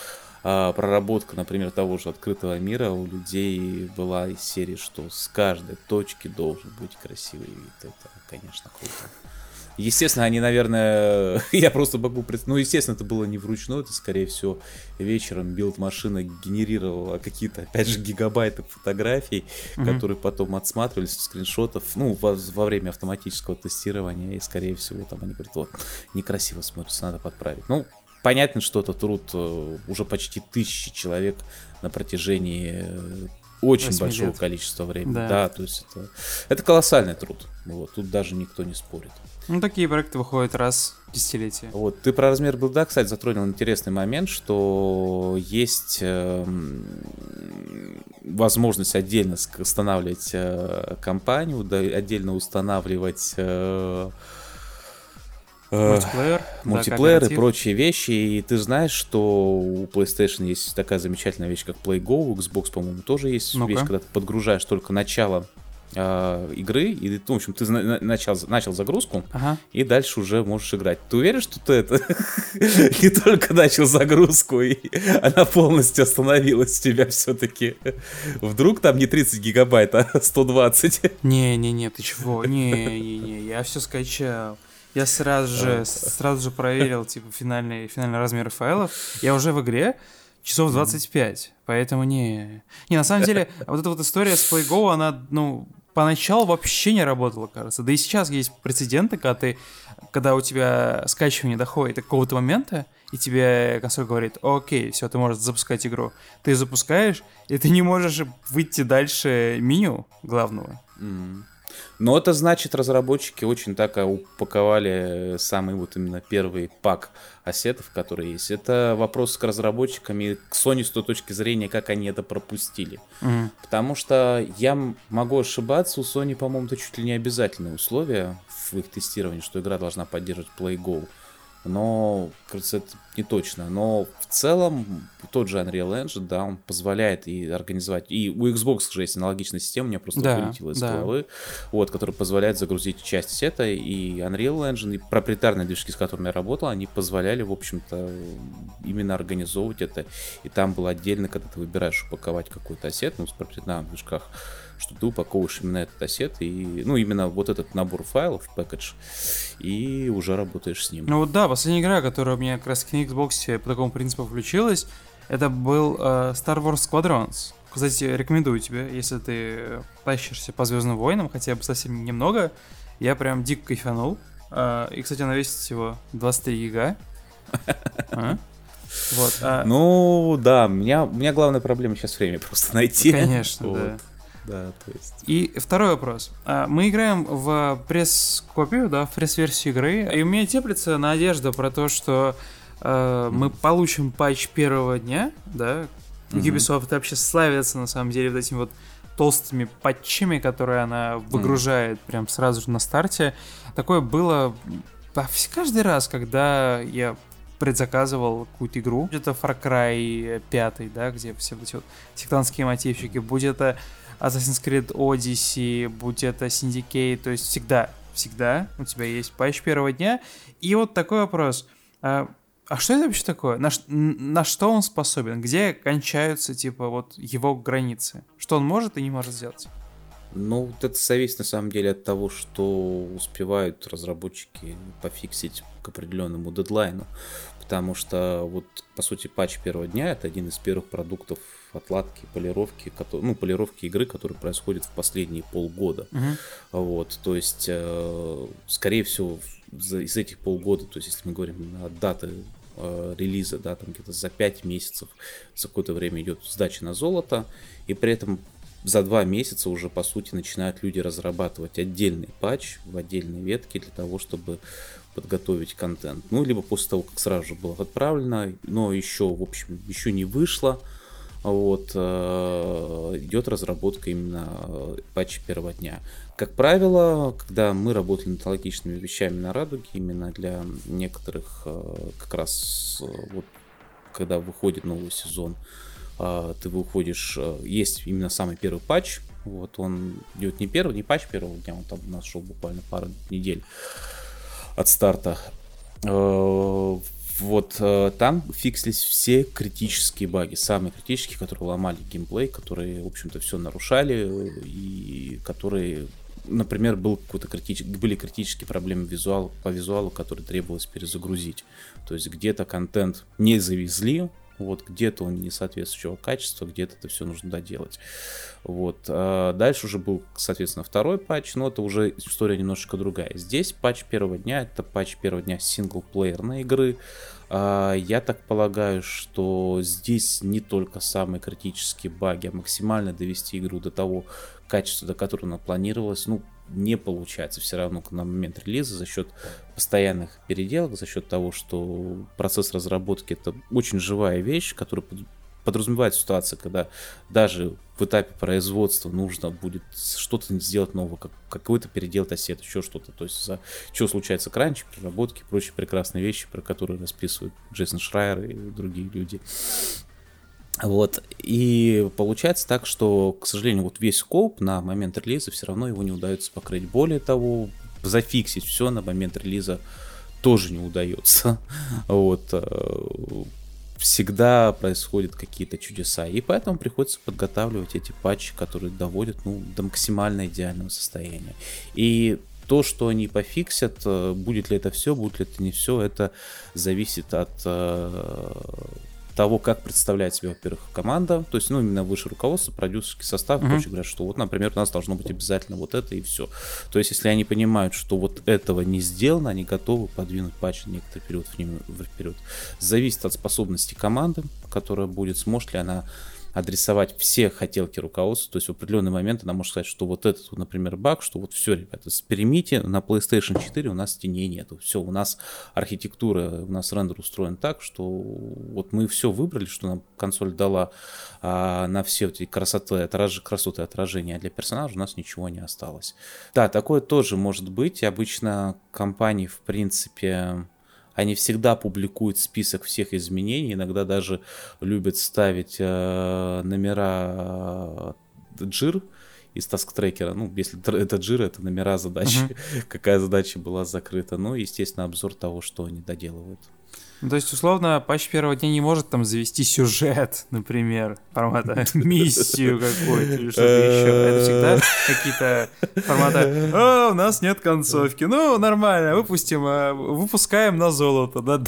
Speaker 3: проработка, например, того же открытого мира у людей была из серии, что с каждой точки должен быть красивый вид. Это, конечно, круто. Естественно, они, наверное, я просто могу представить, ну, естественно, это было не вручную, это, скорее всего, вечером билд-машина генерировала какие-то, опять же, гигабайты фотографий, mm-hmm. которые потом отсматривались, скриншотов, ну, во, во время автоматического тестирования, и, скорее всего, там они говорят, вот, некрасиво смотрится, надо подправить. Ну, понятно, что это труд э, уже почти тысячи человек на протяжении э, очень большого лет. количества времени. Да. да, то есть это, это колоссальный труд. Вот, тут даже никто не спорит.
Speaker 1: Ну, такие проекты выходят раз в десятилетие.
Speaker 3: Вот, ты про размер билда, кстати, затронул интересный момент, что есть э, возможность отдельно устанавливать э, компанию, да, отдельно устанавливать э,
Speaker 1: Мультиплеер.
Speaker 3: Мультиплеер да, и прочие вещи. И ты знаешь, что у PlayStation есть такая замечательная вещь, как Play Go. У Xbox, по-моему, тоже есть ну вещь, когда ты подгружаешь только начало э, игры, и ну, в общем, ты начал, начал загрузку, ага. и дальше уже можешь играть. Ты уверен, что ты это не только начал загрузку, и она полностью остановилась у тебя все-таки? Вдруг там не 30 гигабайт, а 120?
Speaker 1: Не-не-не, ты чего? Не-не-не, я все скачал. Я сразу же, сразу же проверил, типа, финальный, финальный размер файлов. Я уже в игре часов 25, поэтому не... Не, на самом деле, вот эта вот история с PlayGo, она, ну, поначалу вообще не работала, кажется. Да и сейчас есть прецеденты, когда ты, когда у тебя скачивание доходит до какого-то момента, и тебе консоль говорит, окей, все, ты можешь запускать игру. Ты запускаешь, и ты не можешь выйти дальше меню главного.
Speaker 3: Mm. Но это значит, разработчики очень так упаковали самый вот именно первый пак ассетов, которые есть. Это вопрос к разработчикам и к Sony с той точки зрения, как они это пропустили. Mm. Потому что я могу ошибаться, у Sony, по-моему, это чуть ли не обязательное условие в их тестировании, что игра должна поддерживать Play Go но, кажется, это не точно. Но в целом тот же Unreal Engine, да, он позволяет и организовать. И у Xbox же есть аналогичная система, у меня просто да, вылетела из да. головы, вот, которая позволяет загрузить часть сета. И Unreal Engine, и проприетарные движки, с которыми я работал, они позволяли, в общем-то, именно организовывать это. И там было отдельно, когда ты выбираешь упаковать какой-то осет, ну, с проприетарных движках, что ты упаковываешь именно этот ассет и, ну, именно вот этот набор файлов, пэкэдж, и уже работаешь с ним.
Speaker 1: Ну вот да, последняя игра, которая у меня как раз на Xbox по такому принципу включилась, это был э, Star Wars Squadrons. Кстати, рекомендую тебе, если ты тащишься по Звездным войнам, хотя бы совсем немного, я прям дико кайфанул. Э, и, кстати, она весит всего 23 гига.
Speaker 3: А? Вот, а... Ну, да, у меня, у меня главная проблема сейчас время просто найти.
Speaker 1: Конечно, вот. да.
Speaker 3: Да, то есть.
Speaker 1: И второй вопрос. А, мы играем в пресс-копию, да, в пресс-версию игры, и у меня теплится надежда про то, что э, мы получим патч первого дня, да. Ubisoft вообще славится на самом деле вот этими вот толстыми патчами, которые она выгружает mm. прям сразу же на старте. Такое было каждый раз, когда я предзаказывал какую-то игру. Будь это Far Cry 5, да, где все эти вот сектантские мотивчики, будь это Assassin's Creed Odyssey, будь это Syndicate, то есть всегда, всегда у тебя есть патч первого дня. И вот такой вопрос. А, а что это вообще такое? На, на что он способен? Где кончаются, типа, вот его границы? Что он может и не может сделать?
Speaker 3: Ну, вот это зависит на самом деле от того, что успевают разработчики пофиксить к определенному дедлайну. Потому что вот, по сути, патч первого дня это один из первых продуктов отладки, полировки, ну, полировки игры, которые происходят в последние полгода. Uh-huh. Вот, то есть, э, скорее всего, из этих полгода, то есть, если мы говорим от даты э, релиза, да, там где-то за 5 месяцев, за какое-то время идет сдача на золото, и при этом за два месяца уже, по сути, начинают люди разрабатывать отдельный патч в отдельной ветке для того, чтобы подготовить контент. Ну, либо после того, как сразу же было отправлено, но еще, в общем, еще не вышло, вот, э, идет разработка именно э, патча первого дня. Как правило, когда мы работали над аналогичными вещами на радуге, именно для некоторых э, как раз вот когда выходит новый сезон, ты выходишь, есть именно самый первый патч, вот он идет не первый, не патч первого дня, он там у нас шел буквально пару недель от старта. Вот э, там фиксились все критические баги, самые критические, которые ломали геймплей, которые, в общем-то, все нарушали и которые, например, был какой-то критич... были критические проблемы визуал... по визуалу, которые требовалось перезагрузить. То есть где-то контент не завезли, вот где-то он не соответствующего качества, где-то это все нужно доделать. Вот. А дальше уже был, соответственно, второй патч, но это уже история немножечко другая. Здесь патч первого дня, это патч первого дня синглплеерной игры. А, я так полагаю, что здесь не только самые критические баги, а максимально довести игру до того качества, до которого она планировалась. Ну, не получается все равно на момент релиза за счет постоянных переделок, за счет того, что процесс разработки это очень живая вещь, которая подразумевает ситуация, когда даже в этапе производства нужно будет что-то сделать новое, как, какой-то переделать осет, еще что-то. То есть за что случается кранч, переработки, прочие прекрасные вещи, про которые расписывают Джейсон Шрайер и другие люди. Вот, и получается так, что, к сожалению, вот весь скоп на момент релиза все равно его не удается покрыть. Более того, зафиксить все на момент релиза тоже не удается. Вот, э, всегда происходят какие-то чудеса, и поэтому приходится подготавливать эти патчи, которые доводят ну, до максимально идеального состояния. И то, что они пофиксят, э, будет ли это все, будет ли это не все, это зависит от э, того, как представляет себя, во-первых, команда, то есть, ну, именно выше руководство, продюсерский состав, mm-hmm. короче говоря, что вот, например, у нас должно быть обязательно вот это и все. То есть, если они понимают, что вот этого не сделано, они готовы подвинуть патч на некоторый период вперед. Зависит от способности команды, которая будет, сможет ли она адресовать все хотелки руководства, то есть в определенный момент она может сказать, что вот этот, например, баг, что вот все, ребята, примите, на PlayStation 4 у нас теней нету, все, у нас архитектура, у нас рендер устроен так, что вот мы все выбрали, что нам консоль дала а, на все эти красоты, отраж... красоты отражения, а для персонажа у нас ничего не осталось. Да, такое тоже может быть, обычно компании, в принципе, они всегда публикуют список всех изменений, иногда даже любят ставить э, номера э, джир из таск-трекера. Ну, если это джир, это номера задачи, uh-huh. какая задача была закрыта. Ну, естественно, обзор того, что они доделывают.
Speaker 1: Ну, то есть, условно, патч первого дня не может там завести сюжет, например, формата миссию какую-то или что-то еще. Это всегда какие-то форматы. О, у нас нет концовки. Ну, нормально, выпустим, а, выпускаем на золото,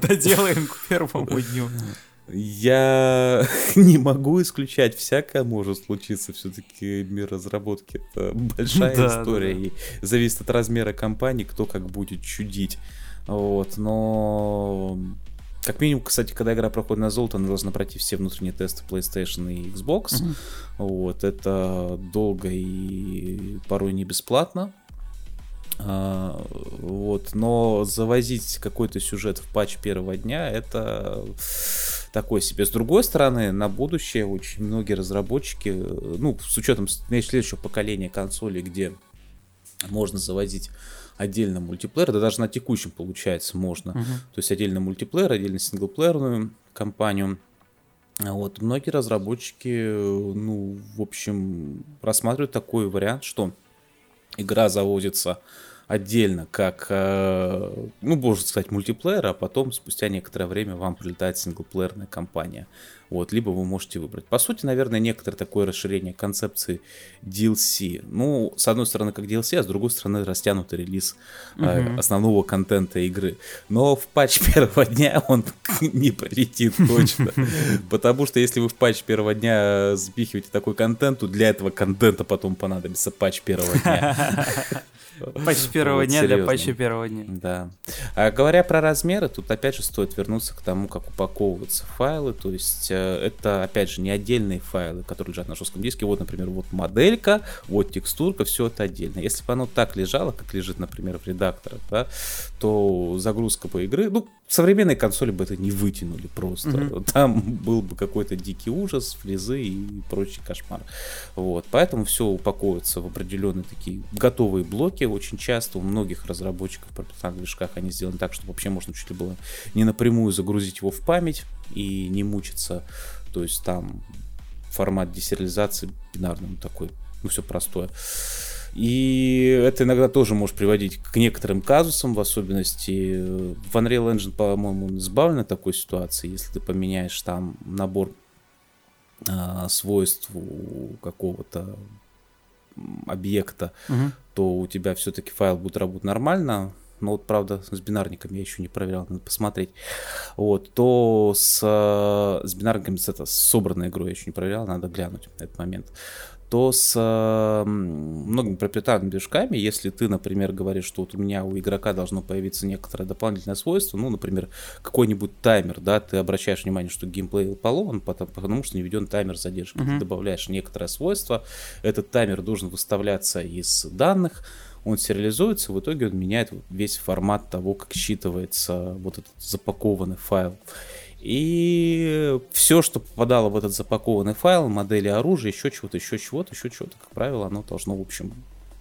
Speaker 1: доделаем к первому дню.
Speaker 3: Я не могу исключать, всякое может случиться. Все-таки мир разработки это большая да, история. Да. И зависит от размера компании, кто как будет чудить. Вот, но как минимум, кстати, когда игра проходит на золото, она должна пройти все внутренние тесты PlayStation и Xbox. Mm-hmm. Вот, это долго и порой не бесплатно. А, вот, но завозить какой-то сюжет в патч первого дня это такой себе. С другой стороны, на будущее очень многие разработчики, ну, с учетом следующего поколения консолей, где можно завозить отдельно мультиплеер, да даже на текущем получается можно. Uh-huh. То есть отдельно мультиплеер, отдельно синглплеерную кампанию. Вот, многие разработчики, ну, в общем, рассматривают такой вариант, что игра заводится отдельно, как, э, ну, можно сказать, мультиплеер, а потом спустя некоторое время вам прилетает синглплеерная кампания. Вот, либо вы можете выбрать. По сути, наверное, некоторое такое расширение концепции DLC. Ну, с одной стороны, как DLC, а с другой стороны, растянутый релиз угу. э, основного контента игры. Но в патч первого дня он не полетит точно. Потому что если вы в патч первого дня запихиваете такой контент, то для этого контента потом понадобится патч первого дня.
Speaker 1: Патч первого дня для патча первого дня.
Speaker 3: Да. А говоря про размеры, тут опять же стоит вернуться к тому, как упаковываются файлы. То есть э, это, опять же, не отдельные файлы, которые лежат на жестком диске. Вот, например, вот моделька, вот текстурка, все это отдельно. Если бы оно так лежало, как лежит, например, в редакторах, да, то загрузка по игры, ну, современные консоли бы это не вытянули просто. Mm-hmm. Там был бы какой-то дикий ужас, фрезы и прочий кошмар. Вот. Поэтому все упаковывается в определенные такие готовые блоки. Очень часто у многих разработчиков в пропитанных движках они сделаны так, чтобы вообще можно чуть ли было не напрямую загрузить его в память и не мучиться. То есть там формат десериализации бинарный, ну, такой, ну все простое. И это иногда тоже может приводить к некоторым казусам, в особенности в Unreal Engine, по-моему, избавлен от такой ситуации, если ты поменяешь там набор э, свойств какого-то объекта, угу. то у тебя все-таки файл будет работать нормально, но вот, правда, с бинарниками я еще не проверял, надо посмотреть. Вот, то с, с бинарниками, с, это, с собранной игрой я еще не проверял, надо глянуть этот момент то с э, многими проприетарными движками, если ты, например, говоришь, что вот у меня у игрока должно появиться некоторое дополнительное свойство, ну, например, какой-нибудь таймер, да, ты обращаешь внимание, что геймплей поломан, потому, потому что не введен таймер задержки. Mm-hmm. Ты добавляешь некоторое свойство, этот таймер должен выставляться из данных, он сериализуется, в итоге он меняет весь формат того, как считывается вот этот запакованный файл. И все, что попадало в этот запакованный файл, модели оружия, еще чего-то, еще чего-то, еще чего-то, как правило, оно должно, в общем,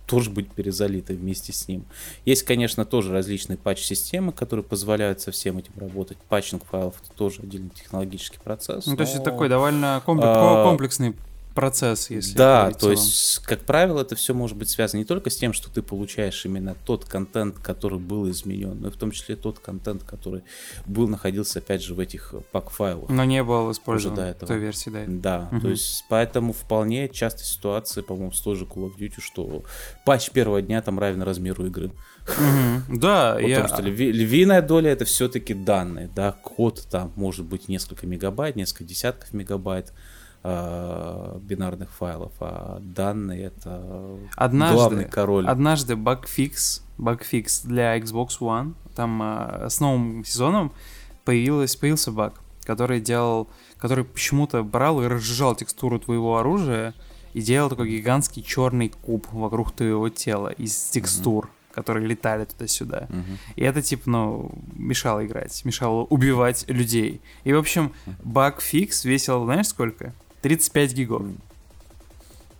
Speaker 3: тоже быть перезалито вместе с ним. Есть, конечно, тоже различные патч-системы, которые позволяют со всем этим работать. Патчинг файлов это тоже отдельный технологический процесс.
Speaker 1: Ну, но... то есть это такой довольно а, комплексный процесс, если
Speaker 3: Да, то есть, как правило, это все может быть связано не только с тем, что ты получаешь именно тот контент, который был изменен, но и в том числе тот контент, который был находился, опять же, в этих пак-файлах.
Speaker 1: Но не был использован до этого. той версии, да?
Speaker 3: Да, угу. то есть, поэтому вполне часто ситуация, по-моему, с той же Call of Duty, что патч первого дня там равен размеру игры.
Speaker 1: Угу. Да,
Speaker 3: я... Потому что львиная доля это все-таки данные, да, код там может быть несколько мегабайт, несколько десятков мегабайт, э, бинарных файлов, а данные это однажды, главный король.
Speaker 1: Однажды багфикс, багфикс для Xbox One, там э, с новым сезоном появилась, появился баг, который делал, который почему-то брал и разжижал текстуру твоего оружия и делал такой гигантский черный куб вокруг твоего тела из текстур. Mm-hmm которые летали туда-сюда. Угу. И это, типа, ну, мешало играть, мешало убивать людей. И, в общем, баг фикс весил, знаешь, сколько? 35 гигов.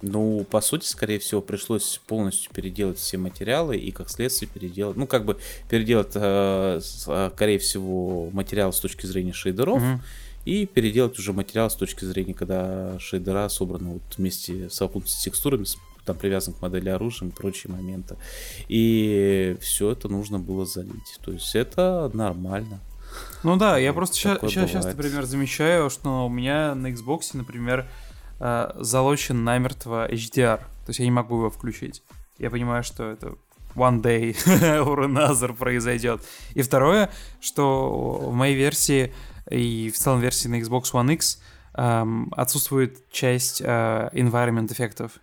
Speaker 3: Ну, по сути, скорее всего, пришлось полностью переделать все материалы и, как следствие, переделать, ну, как бы переделать, э, э скорее всего, материал с точки зрения шейдеров, угу. и переделать уже материал с точки зрения, когда шейдера собраны вот вместе с текстурами, там привязан к модели оружия и прочие моменты. И все это нужно было залить. То есть это нормально.
Speaker 1: Ну да, я просто сейчас, например, замечаю, что у меня на Xbox, например, э, залочен намертво HDR. То есть я не могу его включить. Я понимаю, что это one day or another произойдет. И второе, что в моей версии и в целом версии на Xbox One X эм, отсутствует часть э, environment эффектов,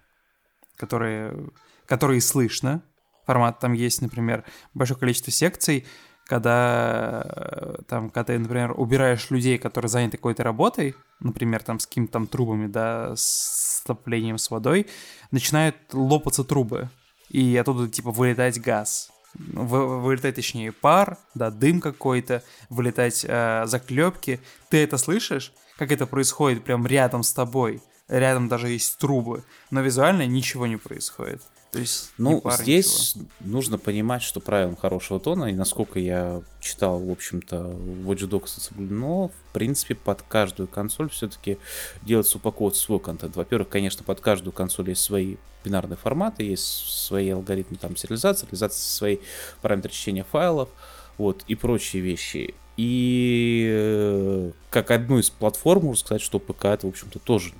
Speaker 1: которые, которые слышно. Формат там есть, например, большое количество секций, когда э, там, когда ты, например, убираешь людей, которые заняты какой-то работой, например, там с какими-то там трубами, да, с топлением с водой, начинают лопаться трубы, и оттуда, типа, вылетать газ. Вы, вылетать, точнее, пар, да, дым какой-то, вылетать э, заклепки. Ты это слышишь, как это происходит прям рядом с тобой. Рядом даже есть трубы, но визуально ничего не происходит. То есть
Speaker 3: ну, здесь ничего. нужно понимать, что правилам хорошего тона, и насколько я читал, в общем-то, Watch Dogs соблюдено, в принципе, под каждую консоль все-таки делается упаковывать свой контент. Во-первых, конечно, под каждую консоль есть свои бинарные форматы, есть свои алгоритмы там сериализации, реализации свои параметры чтения файлов, вот, и прочие вещи. И э, как одну из платформ, можно сказать, что ПК это, в общем-то, тоже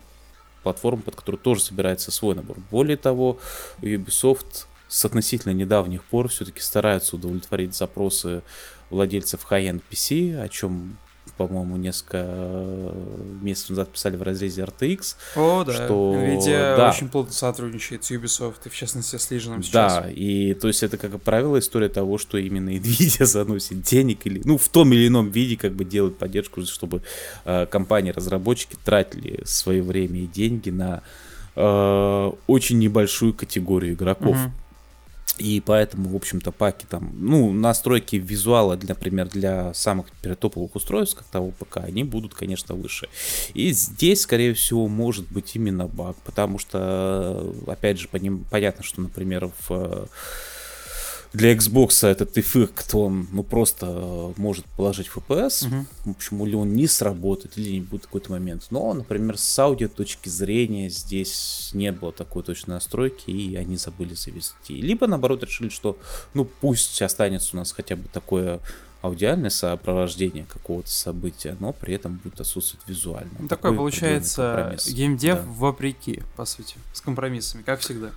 Speaker 3: платформ, под которую тоже собирается свой набор. Более того, Ubisoft с относительно недавних пор все-таки стараются удовлетворить запросы владельцев high-end PC, о чем по-моему, несколько месяцев назад писали в разрезе RTX.
Speaker 1: О, да.
Speaker 3: Что...
Speaker 1: Nvidia
Speaker 3: да.
Speaker 1: очень плотно сотрудничает с Ubisoft, и в частности с Legion сейчас.
Speaker 3: Да, и то есть это, как правило, история того, что именно Nvidia заносит денег или, ну, в том или ином виде как бы делает поддержку, чтобы э, компании-разработчики тратили свое время и деньги на э, очень небольшую категорию игроков.
Speaker 1: Мгм.
Speaker 3: И поэтому, в общем-то, паки там, ну, настройки визуала, например, для самых например, топовых устройств, как того ПК, они будут, конечно, выше. И здесь, скорее всего, может быть именно баг, потому что, опять же, поним- понятно, что, например, в для Xbox этот эффект, он, ну, просто э, может положить FPS,
Speaker 1: Мгм.
Speaker 3: в общем, или он не сработает, или не будет какой-то момент. Но, например, с аудио точки зрения здесь не было такой точной настройки, и они забыли завести. Либо, наоборот, решили, что, ну, пусть останется у нас хотя бы такое аудиальное сопровождение какого-то события, но при этом будет отсутствовать визуально.
Speaker 1: Ну, Такой,
Speaker 3: определенный
Speaker 1: получается, геймдев
Speaker 3: Да.
Speaker 1: вопреки, по сути, с компромиссами, как всегда.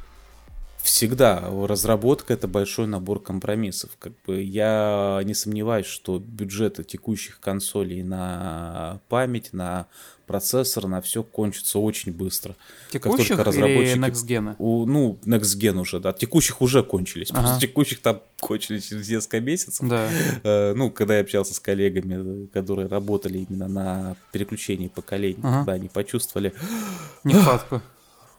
Speaker 3: Всегда разработка это большой набор компромиссов. Как бы я не сомневаюсь, что бюджеты текущих консолей на память, на процессор, на все кончится очень быстро.
Speaker 1: Текущих
Speaker 3: только
Speaker 1: или
Speaker 3: разработчики-
Speaker 1: Next Gen?
Speaker 3: У, ну, Next Gen уже, да. Текущих уже кончились.
Speaker 1: Ага.
Speaker 3: Просто текущих там кончились через несколько месяцев.
Speaker 1: Да.
Speaker 3: Э, ну, когда я общался с коллегами, которые работали именно на переключении поколений,
Speaker 1: Ага.
Speaker 3: когда они почувствовали,
Speaker 1: Нехватку.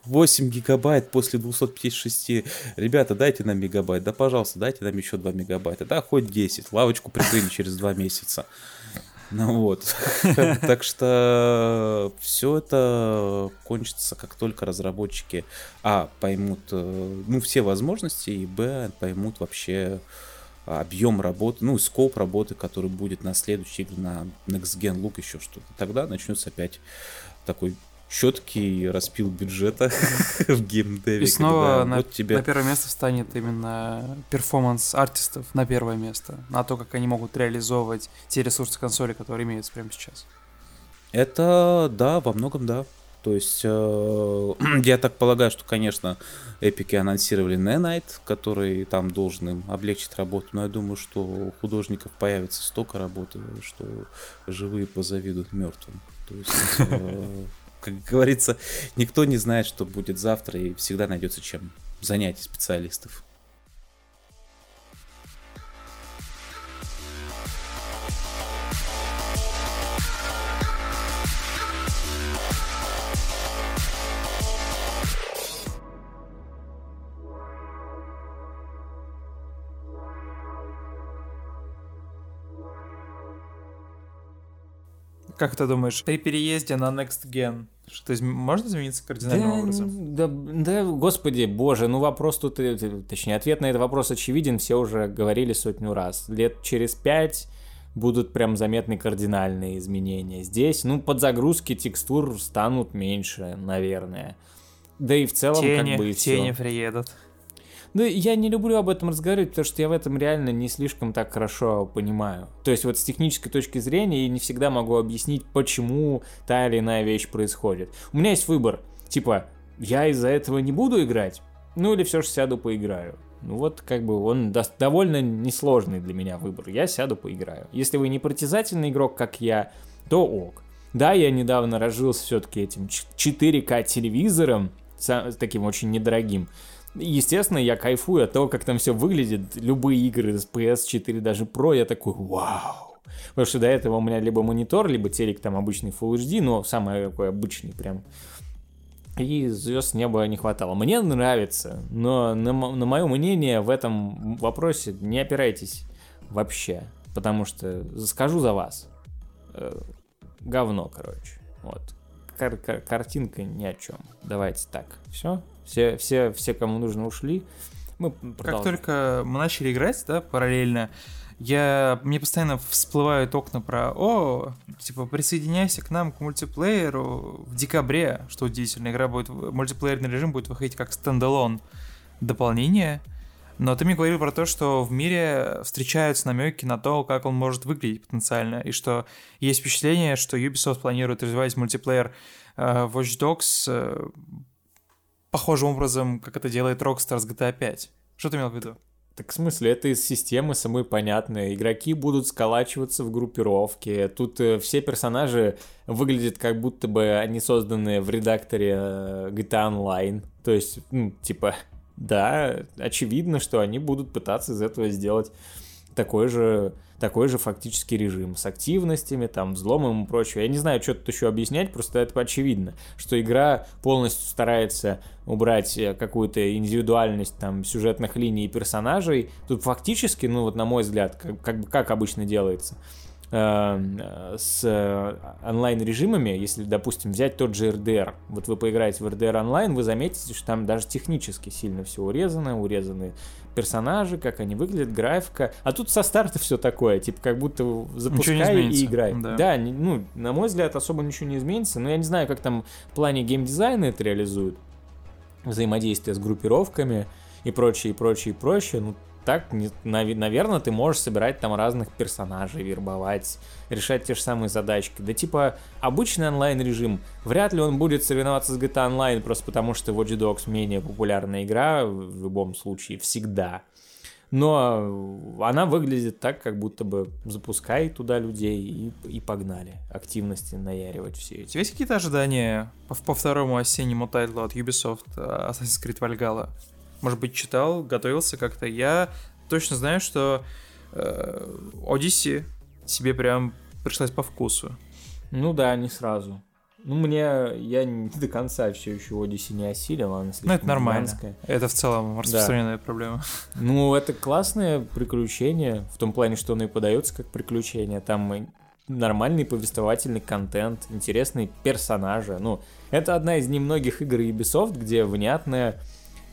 Speaker 3: 8 гигабайт после 256. Ребята, дайте нам мегабайт. Да, пожалуйста, дайте нам еще 2 мегабайта. Да, хоть 10. Лавочку прикрыли через 2 месяца. Ну вот. Так что все это кончится, как только разработчики, а, поймут, э, ну, все возможности, и, б, поймут вообще объем работы, ну, скоп работы, который будет на следующей игре, на Next Gen Look, еще что-то. Тогда начнется опять такой четкий распил бюджета в геймдеве.
Speaker 1: И снова на,
Speaker 3: вот тебе...
Speaker 1: на первое место встанет именно перформанс артистов на первое место, на то, как они могут реализовывать те ресурсы консоли, которые имеются прямо сейчас.
Speaker 3: Это, да, во многом да. То есть, э, я так полагаю, что, конечно, эпики анонсировали Night, который там должен им облегчить работу, но я думаю, что у художников появится столько работы, что живые позавидуют мертвым. То есть, э, как говорится, никто не знает, что будет завтра, и всегда найдется чем занять специалистов.
Speaker 1: Как ты думаешь, при переезде на Next Gen что может измениться кардинальным
Speaker 2: Да,
Speaker 1: образом?
Speaker 2: да, да, господи, боже, ну вопрос тут, э, точнее, ответ на этот вопрос очевиден, все уже говорили сотню раз. Лет через пять будут прям заметны кардинальные изменения. Здесь, ну, подзагрузки текстур станут меньше, наверное. Да и в целом,
Speaker 1: тени,
Speaker 2: как бы, и
Speaker 1: тени
Speaker 2: всё.
Speaker 1: приедут.
Speaker 2: Ну, я не люблю об этом разговаривать, потому что я в этом реально не слишком так хорошо понимаю. То есть вот с технической точки зрения я не всегда могу объяснить, почему та или иная вещь происходит. У меня есть выбор. Типа, я из-за этого не буду играть, ну или все же сяду поиграю. Ну вот как бы он дос- довольно несложный для меня выбор. Я сяду поиграю. Если вы не притязательный игрок, как я, то ок. Да, я недавно разжился все-таки этим ч- 4К телевизором, са- таким очень недорогим. Естественно, я кайфую от того, как там все выглядит. Любые игры с PS4, даже Pro, я такой, вау. Потому что до этого у меня либо монитор, либо телек там обычный Full HD, но самый такой обычный прям. И звезд неба не хватало. Мне нравится, но на, на мое мнение в этом вопросе не опирайтесь вообще. Потому что скажу за вас. э, говно, короче. Вот. Кар- картинка ни о чем. Давайте так. Все? Все, все, все, кому нужно, ушли. Мы
Speaker 1: Как только мы начали играть, да, параллельно, я, мне постоянно всплывают окна про «О, типа, присоединяйся к нам к мультиплееру в декабре», что удивительно, игра будет, мультиплеерный режим будет выходить как стендалон дополнение, но ты мне говорил про то, что в мире встречаются намеки на то, как он может выглядеть потенциально, и что есть впечатление, что Ubisoft планирует развивать мультиплеер э, Watch Dogs э, похожим образом, как это делает Rockstar с GTA 5. Что ты имел в виду?
Speaker 2: Так в смысле, это из системы самой понятной. Игроки будут сколачиваться в группировке. Тут э, все персонажи выглядят как будто бы они созданы в редакторе э, GTA Online. То есть, ну, типа, да, очевидно, что они будут пытаться из этого сделать такой же, такой же фактический режим с активностями, там, взломом и прочее. Я не знаю, что тут еще объяснять, просто это очевидно, что игра полностью старается убрать э, какую-то индивидуальность там сюжетных линий и персонажей. Тут фактически, ну вот на мой взгляд, как, как, как обычно делается, с онлайн-режимами, если, допустим, взять тот же RDR, вот вы поиграете в RDR онлайн, вы заметите, что там даже технически сильно все урезано, урезаны персонажи, как они выглядят, графика. А тут со старта все такое, типа как будто запускай и играй. Да, да ну, на мой взгляд, особо ничего не изменится, но я не знаю, как там в плане геймдизайна это реализуют. Взаимодействие с группировками и прочее, и прочее, и прочее. Ну, так, наверное, ты можешь собирать там разных персонажей, вербовать, решать те же самые задачки. Да типа, обычный онлайн-режим, вряд ли он будет соревноваться с GTA Online, просто потому что Watch Dogs менее популярная игра, в любом случае, всегда. Но она выглядит так, как будто бы запускай туда людей и, и погнали. Активности наяривать все эти.
Speaker 1: Есть какие-то ожидания по, по второму осеннему тайтлу от Ubisoft э, Assassin's Creed Valhalla? Может быть, читал, готовился как-то. Я точно знаю, что э, Odyssey себе прям пришлась по вкусу.
Speaker 2: Ну да, не сразу. Ну, мне, я не до конца все еще Odyssey не осилил, она
Speaker 1: Ну, это нормально. Гигантская. Это в целом распространенная да. проблема.
Speaker 2: Ну, это классное приключение, в том плане, что оно и подается как приключение. Там нормальный повествовательный контент, интересные персонажи. Ну, это одна из немногих игр Ubisoft, где внятная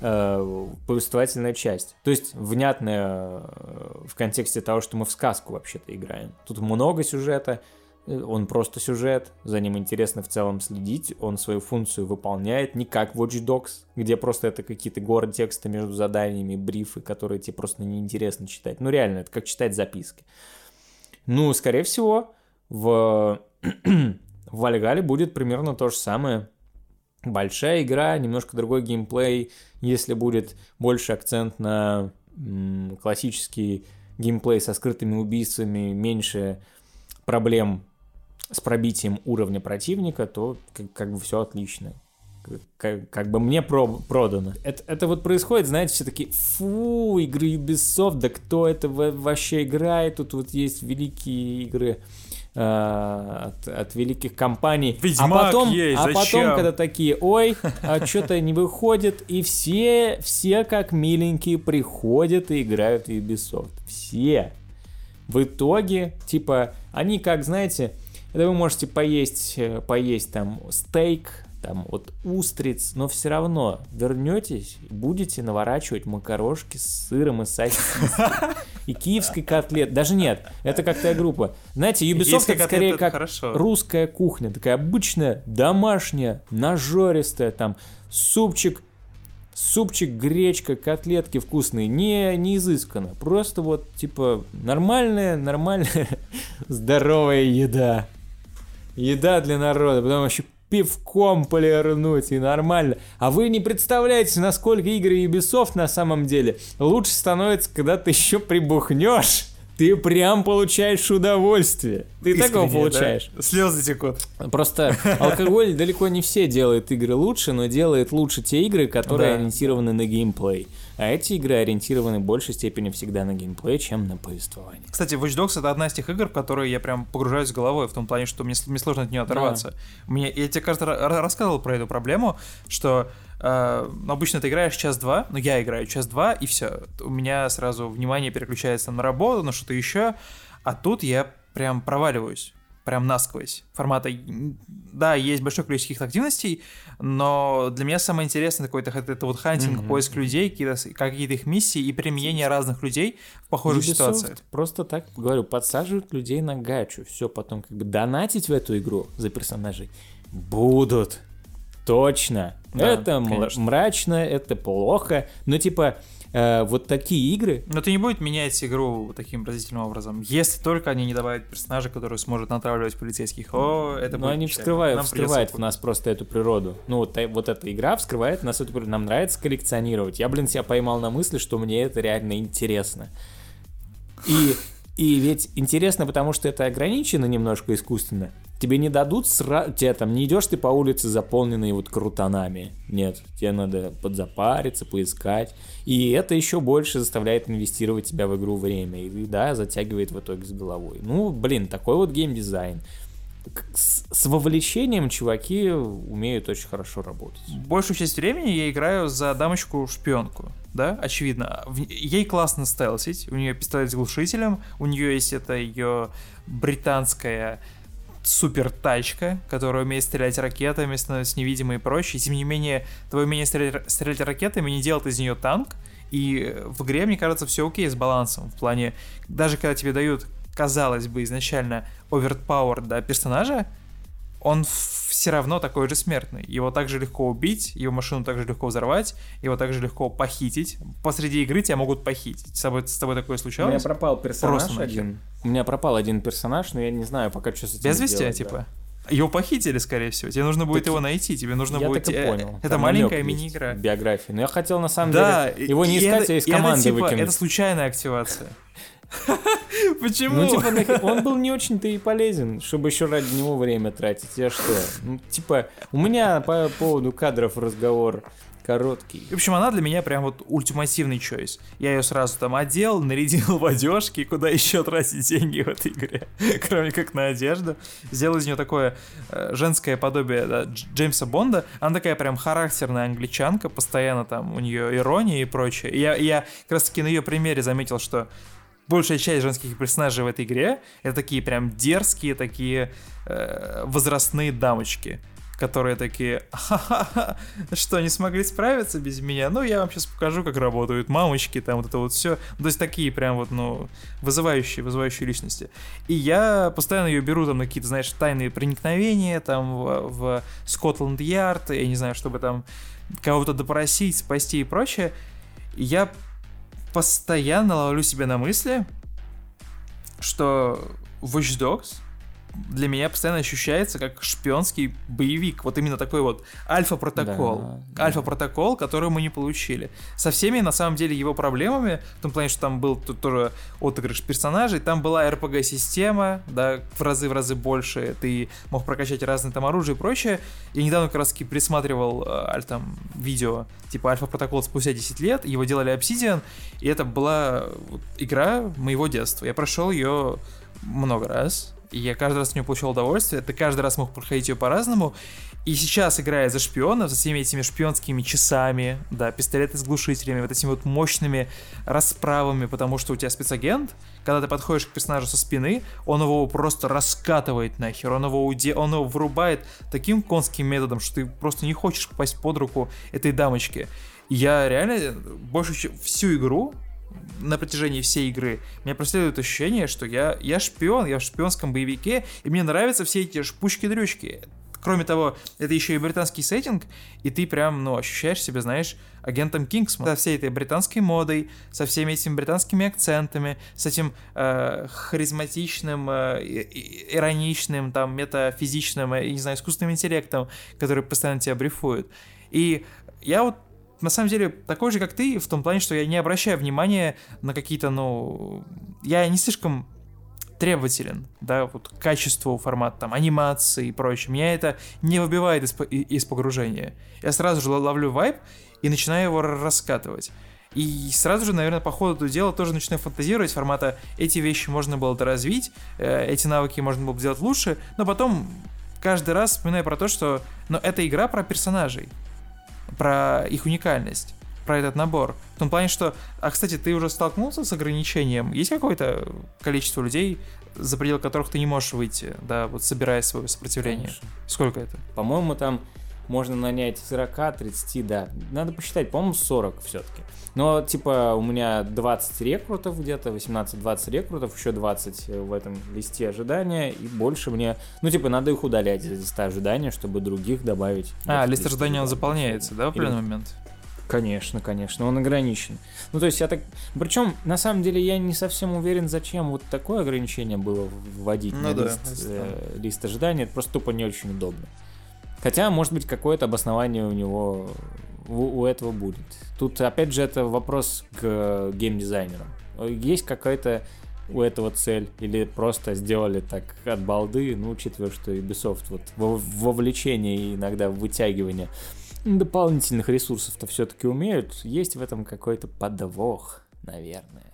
Speaker 2: э, повествовательная часть. То есть внятная э, в контексте того, что мы в сказку вообще-то играем. Тут много сюжета, э, он просто сюжет, за ним интересно в целом следить, он свою функцию выполняет, не как Watch Dogs, где просто это какие-то горы текста между заданиями, брифы, которые тебе просто неинтересно читать. Ну реально, это как читать записки. Ну, скорее всего, в, в Вальгале будет примерно то же самое большая игра, немножко другой геймплей, если будет больше акцент на классический геймплей со скрытыми убийствами, меньше проблем с пробитием уровня противника, то как, как бы все отлично. Как, как бы мне про, продано. Это, это вот происходит, знаете, все таки фу, игры Ubisoft, да кто это вообще играет? Тут вот есть великие игры от, от великих компаний.
Speaker 1: А Ведьмак
Speaker 2: а потом,
Speaker 1: есть,
Speaker 2: а
Speaker 1: зачем?
Speaker 2: потом, когда такие, ой, а что-то не выходит, и все, все как миленькие приходят и играют в Ubisoft. Все. В итоге, типа, они как, знаете, это вы можете поесть, э, поесть там стейк, там от устриц, но все равно вернетесь, будете наворачивать макарошки с сыром и сосиской. И киевской котлет. Даже нет, это как то группа. Знаете, Ubisoft это скорее как хорошо. русская кухня, такая обычная, домашняя, нажористая, там, супчик, супчик, гречка, котлетки вкусные, не, не изысканно. Просто вот, типа, нормальная, нормальная, здоровая еда. Еда для народа, потом еще пивком полирнуть и нормально. А вы не представляете, насколько игры Ubisoft на самом деле лучше становятся, когда ты еще прибухнешь. Ты прям получаешь удовольствие. Ты Искренне, такого получаешь.
Speaker 1: Да? Слезы текут.
Speaker 2: Просто алкоголь далеко не все делает игры лучше, но делает лучше те игры, которые да. ориентированы на геймплей. А эти игры ориентированы в большей степени всегда на геймплей, чем на повествование.
Speaker 1: Кстати, Watch Dogs это одна из тех игр, в которые я прям погружаюсь головой, в том плане, что мне, мне сложно от нее оторваться. Да. Мне, я тебе, кажется, рассказывал про эту проблему, что э, обычно ты играешь час-два, ну я играю час-два, и все. У меня сразу внимание переключается на работу, на что-то еще, а тут я прям проваливаюсь прям насквозь. Формата, да, есть большое количество каких-то активностей, но для меня самое интересное такое это, это вот хантинг, mm-hmm. поиск людей, какие-то, какие-то их миссии и применение разных людей в похожих Ubisoft ситуациях.
Speaker 2: Просто так, говорю, подсаживают людей на гачу, все, потом как бы донатить в эту игру за персонажей будут. Точно.
Speaker 1: Да,
Speaker 2: это
Speaker 1: конечно.
Speaker 2: мрачно, это плохо. Но типа э, вот такие игры.
Speaker 1: Но ты не будет менять игру таким разительным образом, если только они не добавят персонажа, который сможет натравливать полицейских. О, это
Speaker 2: Но
Speaker 1: будет
Speaker 2: они
Speaker 1: печально.
Speaker 2: вскрывают,
Speaker 1: Нам
Speaker 2: вскрывают в нас просто эту природу. Ну, вот, та- вот эта игра вскрывает нас эту природу. Нам нравится коллекционировать. Я, блин, себя поймал на мысли, что мне это реально интересно. И, и ведь интересно, потому что это ограничено немножко искусственно. Тебе не дадут сразу... Тебе там не идешь ты по улице, заполненной вот крутанами. Нет, тебе надо подзапариться, поискать. И это еще больше заставляет инвестировать тебя в игру время. И да, затягивает в итоге с головой. Ну, блин, такой вот геймдизайн. С, вовлечением чуваки умеют очень хорошо работать.
Speaker 1: Большую часть времени я играю за дамочку-шпионку, да, очевидно. Ей классно стелсить, у нее пистолет с глушителем, у нее есть это ее британская супер тачка, которая умеет стрелять ракетами, становится невидимой и прочее. И, тем не менее, твое умение стрелять, стрелять ракетами не делает из нее танк. И в игре, мне кажется, все окей с балансом. В плане, даже когда тебе дают, казалось бы, изначально overpowered да, персонажа, он все равно такой же смертный. Его также легко убить, его машину также легко взорвать, его также легко похитить. Посреди игры тебя могут похитить. С тобой, с тобой такое
Speaker 2: У меня
Speaker 1: случалось?
Speaker 2: пропал персонаж
Speaker 1: Просто нахер.
Speaker 2: один. У меня пропал один персонаж, но я не знаю пока что с этим
Speaker 1: Без вести,
Speaker 2: делать, да.
Speaker 1: типа? Его похитили, скорее всего. Тебе нужно будет
Speaker 2: Так
Speaker 1: его найти, тебе нужно
Speaker 2: я
Speaker 1: будет...
Speaker 2: так и
Speaker 1: э,
Speaker 2: понял.
Speaker 1: Это
Speaker 2: Там
Speaker 1: маленькая мини-игра.
Speaker 2: в биографии. Но я хотел на самом
Speaker 1: Да,
Speaker 2: деле его не искать,
Speaker 1: это-
Speaker 2: а из
Speaker 1: и это,
Speaker 2: команды
Speaker 1: типа,
Speaker 2: выкинуть.
Speaker 1: Это случайная активация. Почему?
Speaker 2: Ну, типа, он был не очень-то и полезен, чтобы еще ради него время тратить. Я что? Ну, типа, у меня по поводу кадров разговор короткий.
Speaker 1: В общем, она для меня прям вот ультимативный чойс. Я ее сразу там одел, нарядил в одежки, куда еще тратить деньги в этой игре, кроме как на одежду. Сделал из нее такое э, женское подобие да, Дж- Джеймса Бонда. Она такая прям характерная англичанка, постоянно там у нее ирония и прочее. И я, я как раз таки на ее примере заметил, что большая часть женских персонажей в этой игре это такие прям дерзкие, такие э, возрастные дамочки которые такие, ха-ха-ха, что, не смогли справиться без меня? Ну, я вам сейчас покажу, как работают мамочки, там вот это вот все. То есть такие прям вот, ну, вызывающие, вызывающие личности. И я постоянно ее беру там на какие-то, знаешь, тайные проникновения, там в, в Скотланд-Ярд, я не знаю, чтобы там кого-то допросить, спасти и прочее. И я постоянно ловлю себя на мысли, что Watch Dogs для меня постоянно ощущается как шпионский боевик. Вот именно такой вот альфа-протокол.
Speaker 2: Да.
Speaker 1: Альфа-протокол, который мы не получили. Со всеми, на самом деле, его проблемами, в том плане, что там был тут тоже отыгрыш персонажей, там была RPG-система, да, в разы в разы больше, ты мог прокачать разные там оружие и прочее. Я недавно как раз таки присматривал э, аль- там видео, типа Альфа-протокол спустя 10 лет, его делали Obsidian, и это была вот игра моего детства. Я прошел ее много раз, и я каждый раз от нее получал удовольствие, ты каждый раз мог проходить ее по-разному, и сейчас, играя за шпионов, за всеми этими шпионскими часами, да, пистолеты с глушителями, вот этими вот мощными расправами, потому что у тебя спецагент, когда ты подходишь к персонажу со спины, он его просто раскатывает нахер, он его, уде... он его врубает таким конским методом, что ты просто не хочешь попасть под руку этой дамочки. Я реально больше чем всю игру на протяжении всей игры меня преследует ощущение, что я, я шпион, я в шпионском боевике, и мне нравятся все эти шпучки-дрючки. Кроме того, это еще и британский сеттинг, и ты прям, ну, ощущаешь себя, знаешь, агентом Кингсман. Со всей этой британской модой, со всеми этими британскими акцентами, с этим э, харизматичным, э, ироничным, там, метафизичным, э, я не знаю, искусственным интеллектом, который постоянно тебя брифует. И я вот на самом деле такой же, как ты, в том плане, что я не обращаю внимания на какие-то, ну... Я не слишком требователен, да, вот к качеству формата, там, анимации и прочее. Меня это не выбивает из, из погружения. Я сразу же ловлю вайп и начинаю его раскатывать. И сразу же, наверное, по ходу дела тоже начинаю фантазировать формата эти вещи можно было доразвить, э, эти навыки можно было бы сделать лучше, но потом каждый раз вспоминаю про то, что но это игра про персонажей, про их уникальность, про этот набор. В том плане, что... А, кстати, ты уже столкнулся с ограничением? Есть какое-то количество людей, за пределы которых ты не можешь выйти, да, вот собирая свое сопротивление?
Speaker 2: Конечно.
Speaker 1: Сколько это?
Speaker 2: По-моему, там можно нанять 40-30, да. Надо посчитать, по-моему, 40 все-таки. Но, типа, у меня 20 рекрутов где-то, 18-20 рекрутов, еще 20 в этом листе ожидания, и больше мне... Ну, типа, надо их удалять из листа ожидания, чтобы других добавить.
Speaker 1: А, лист ожидания он заполняется, да, в определенный момент?
Speaker 2: Конечно, конечно, он ограничен. Ну, то есть я так... Причем, на самом деле, я не совсем уверен, зачем вот такое ограничение было вводить ну, на да, лист, э, лист ожидания. Это просто тупо не очень удобно. Хотя, может быть, какое-то обоснование у него, у, у этого будет. Тут, опять же, это вопрос к геймдизайнерам. Есть какая-то у этого цель, или просто сделали так от балды, ну, учитывая, что Ubisoft вот вовлечение и иногда вытягивание дополнительных ресурсов-то все-таки умеют, есть в этом какой-то подвох, наверное.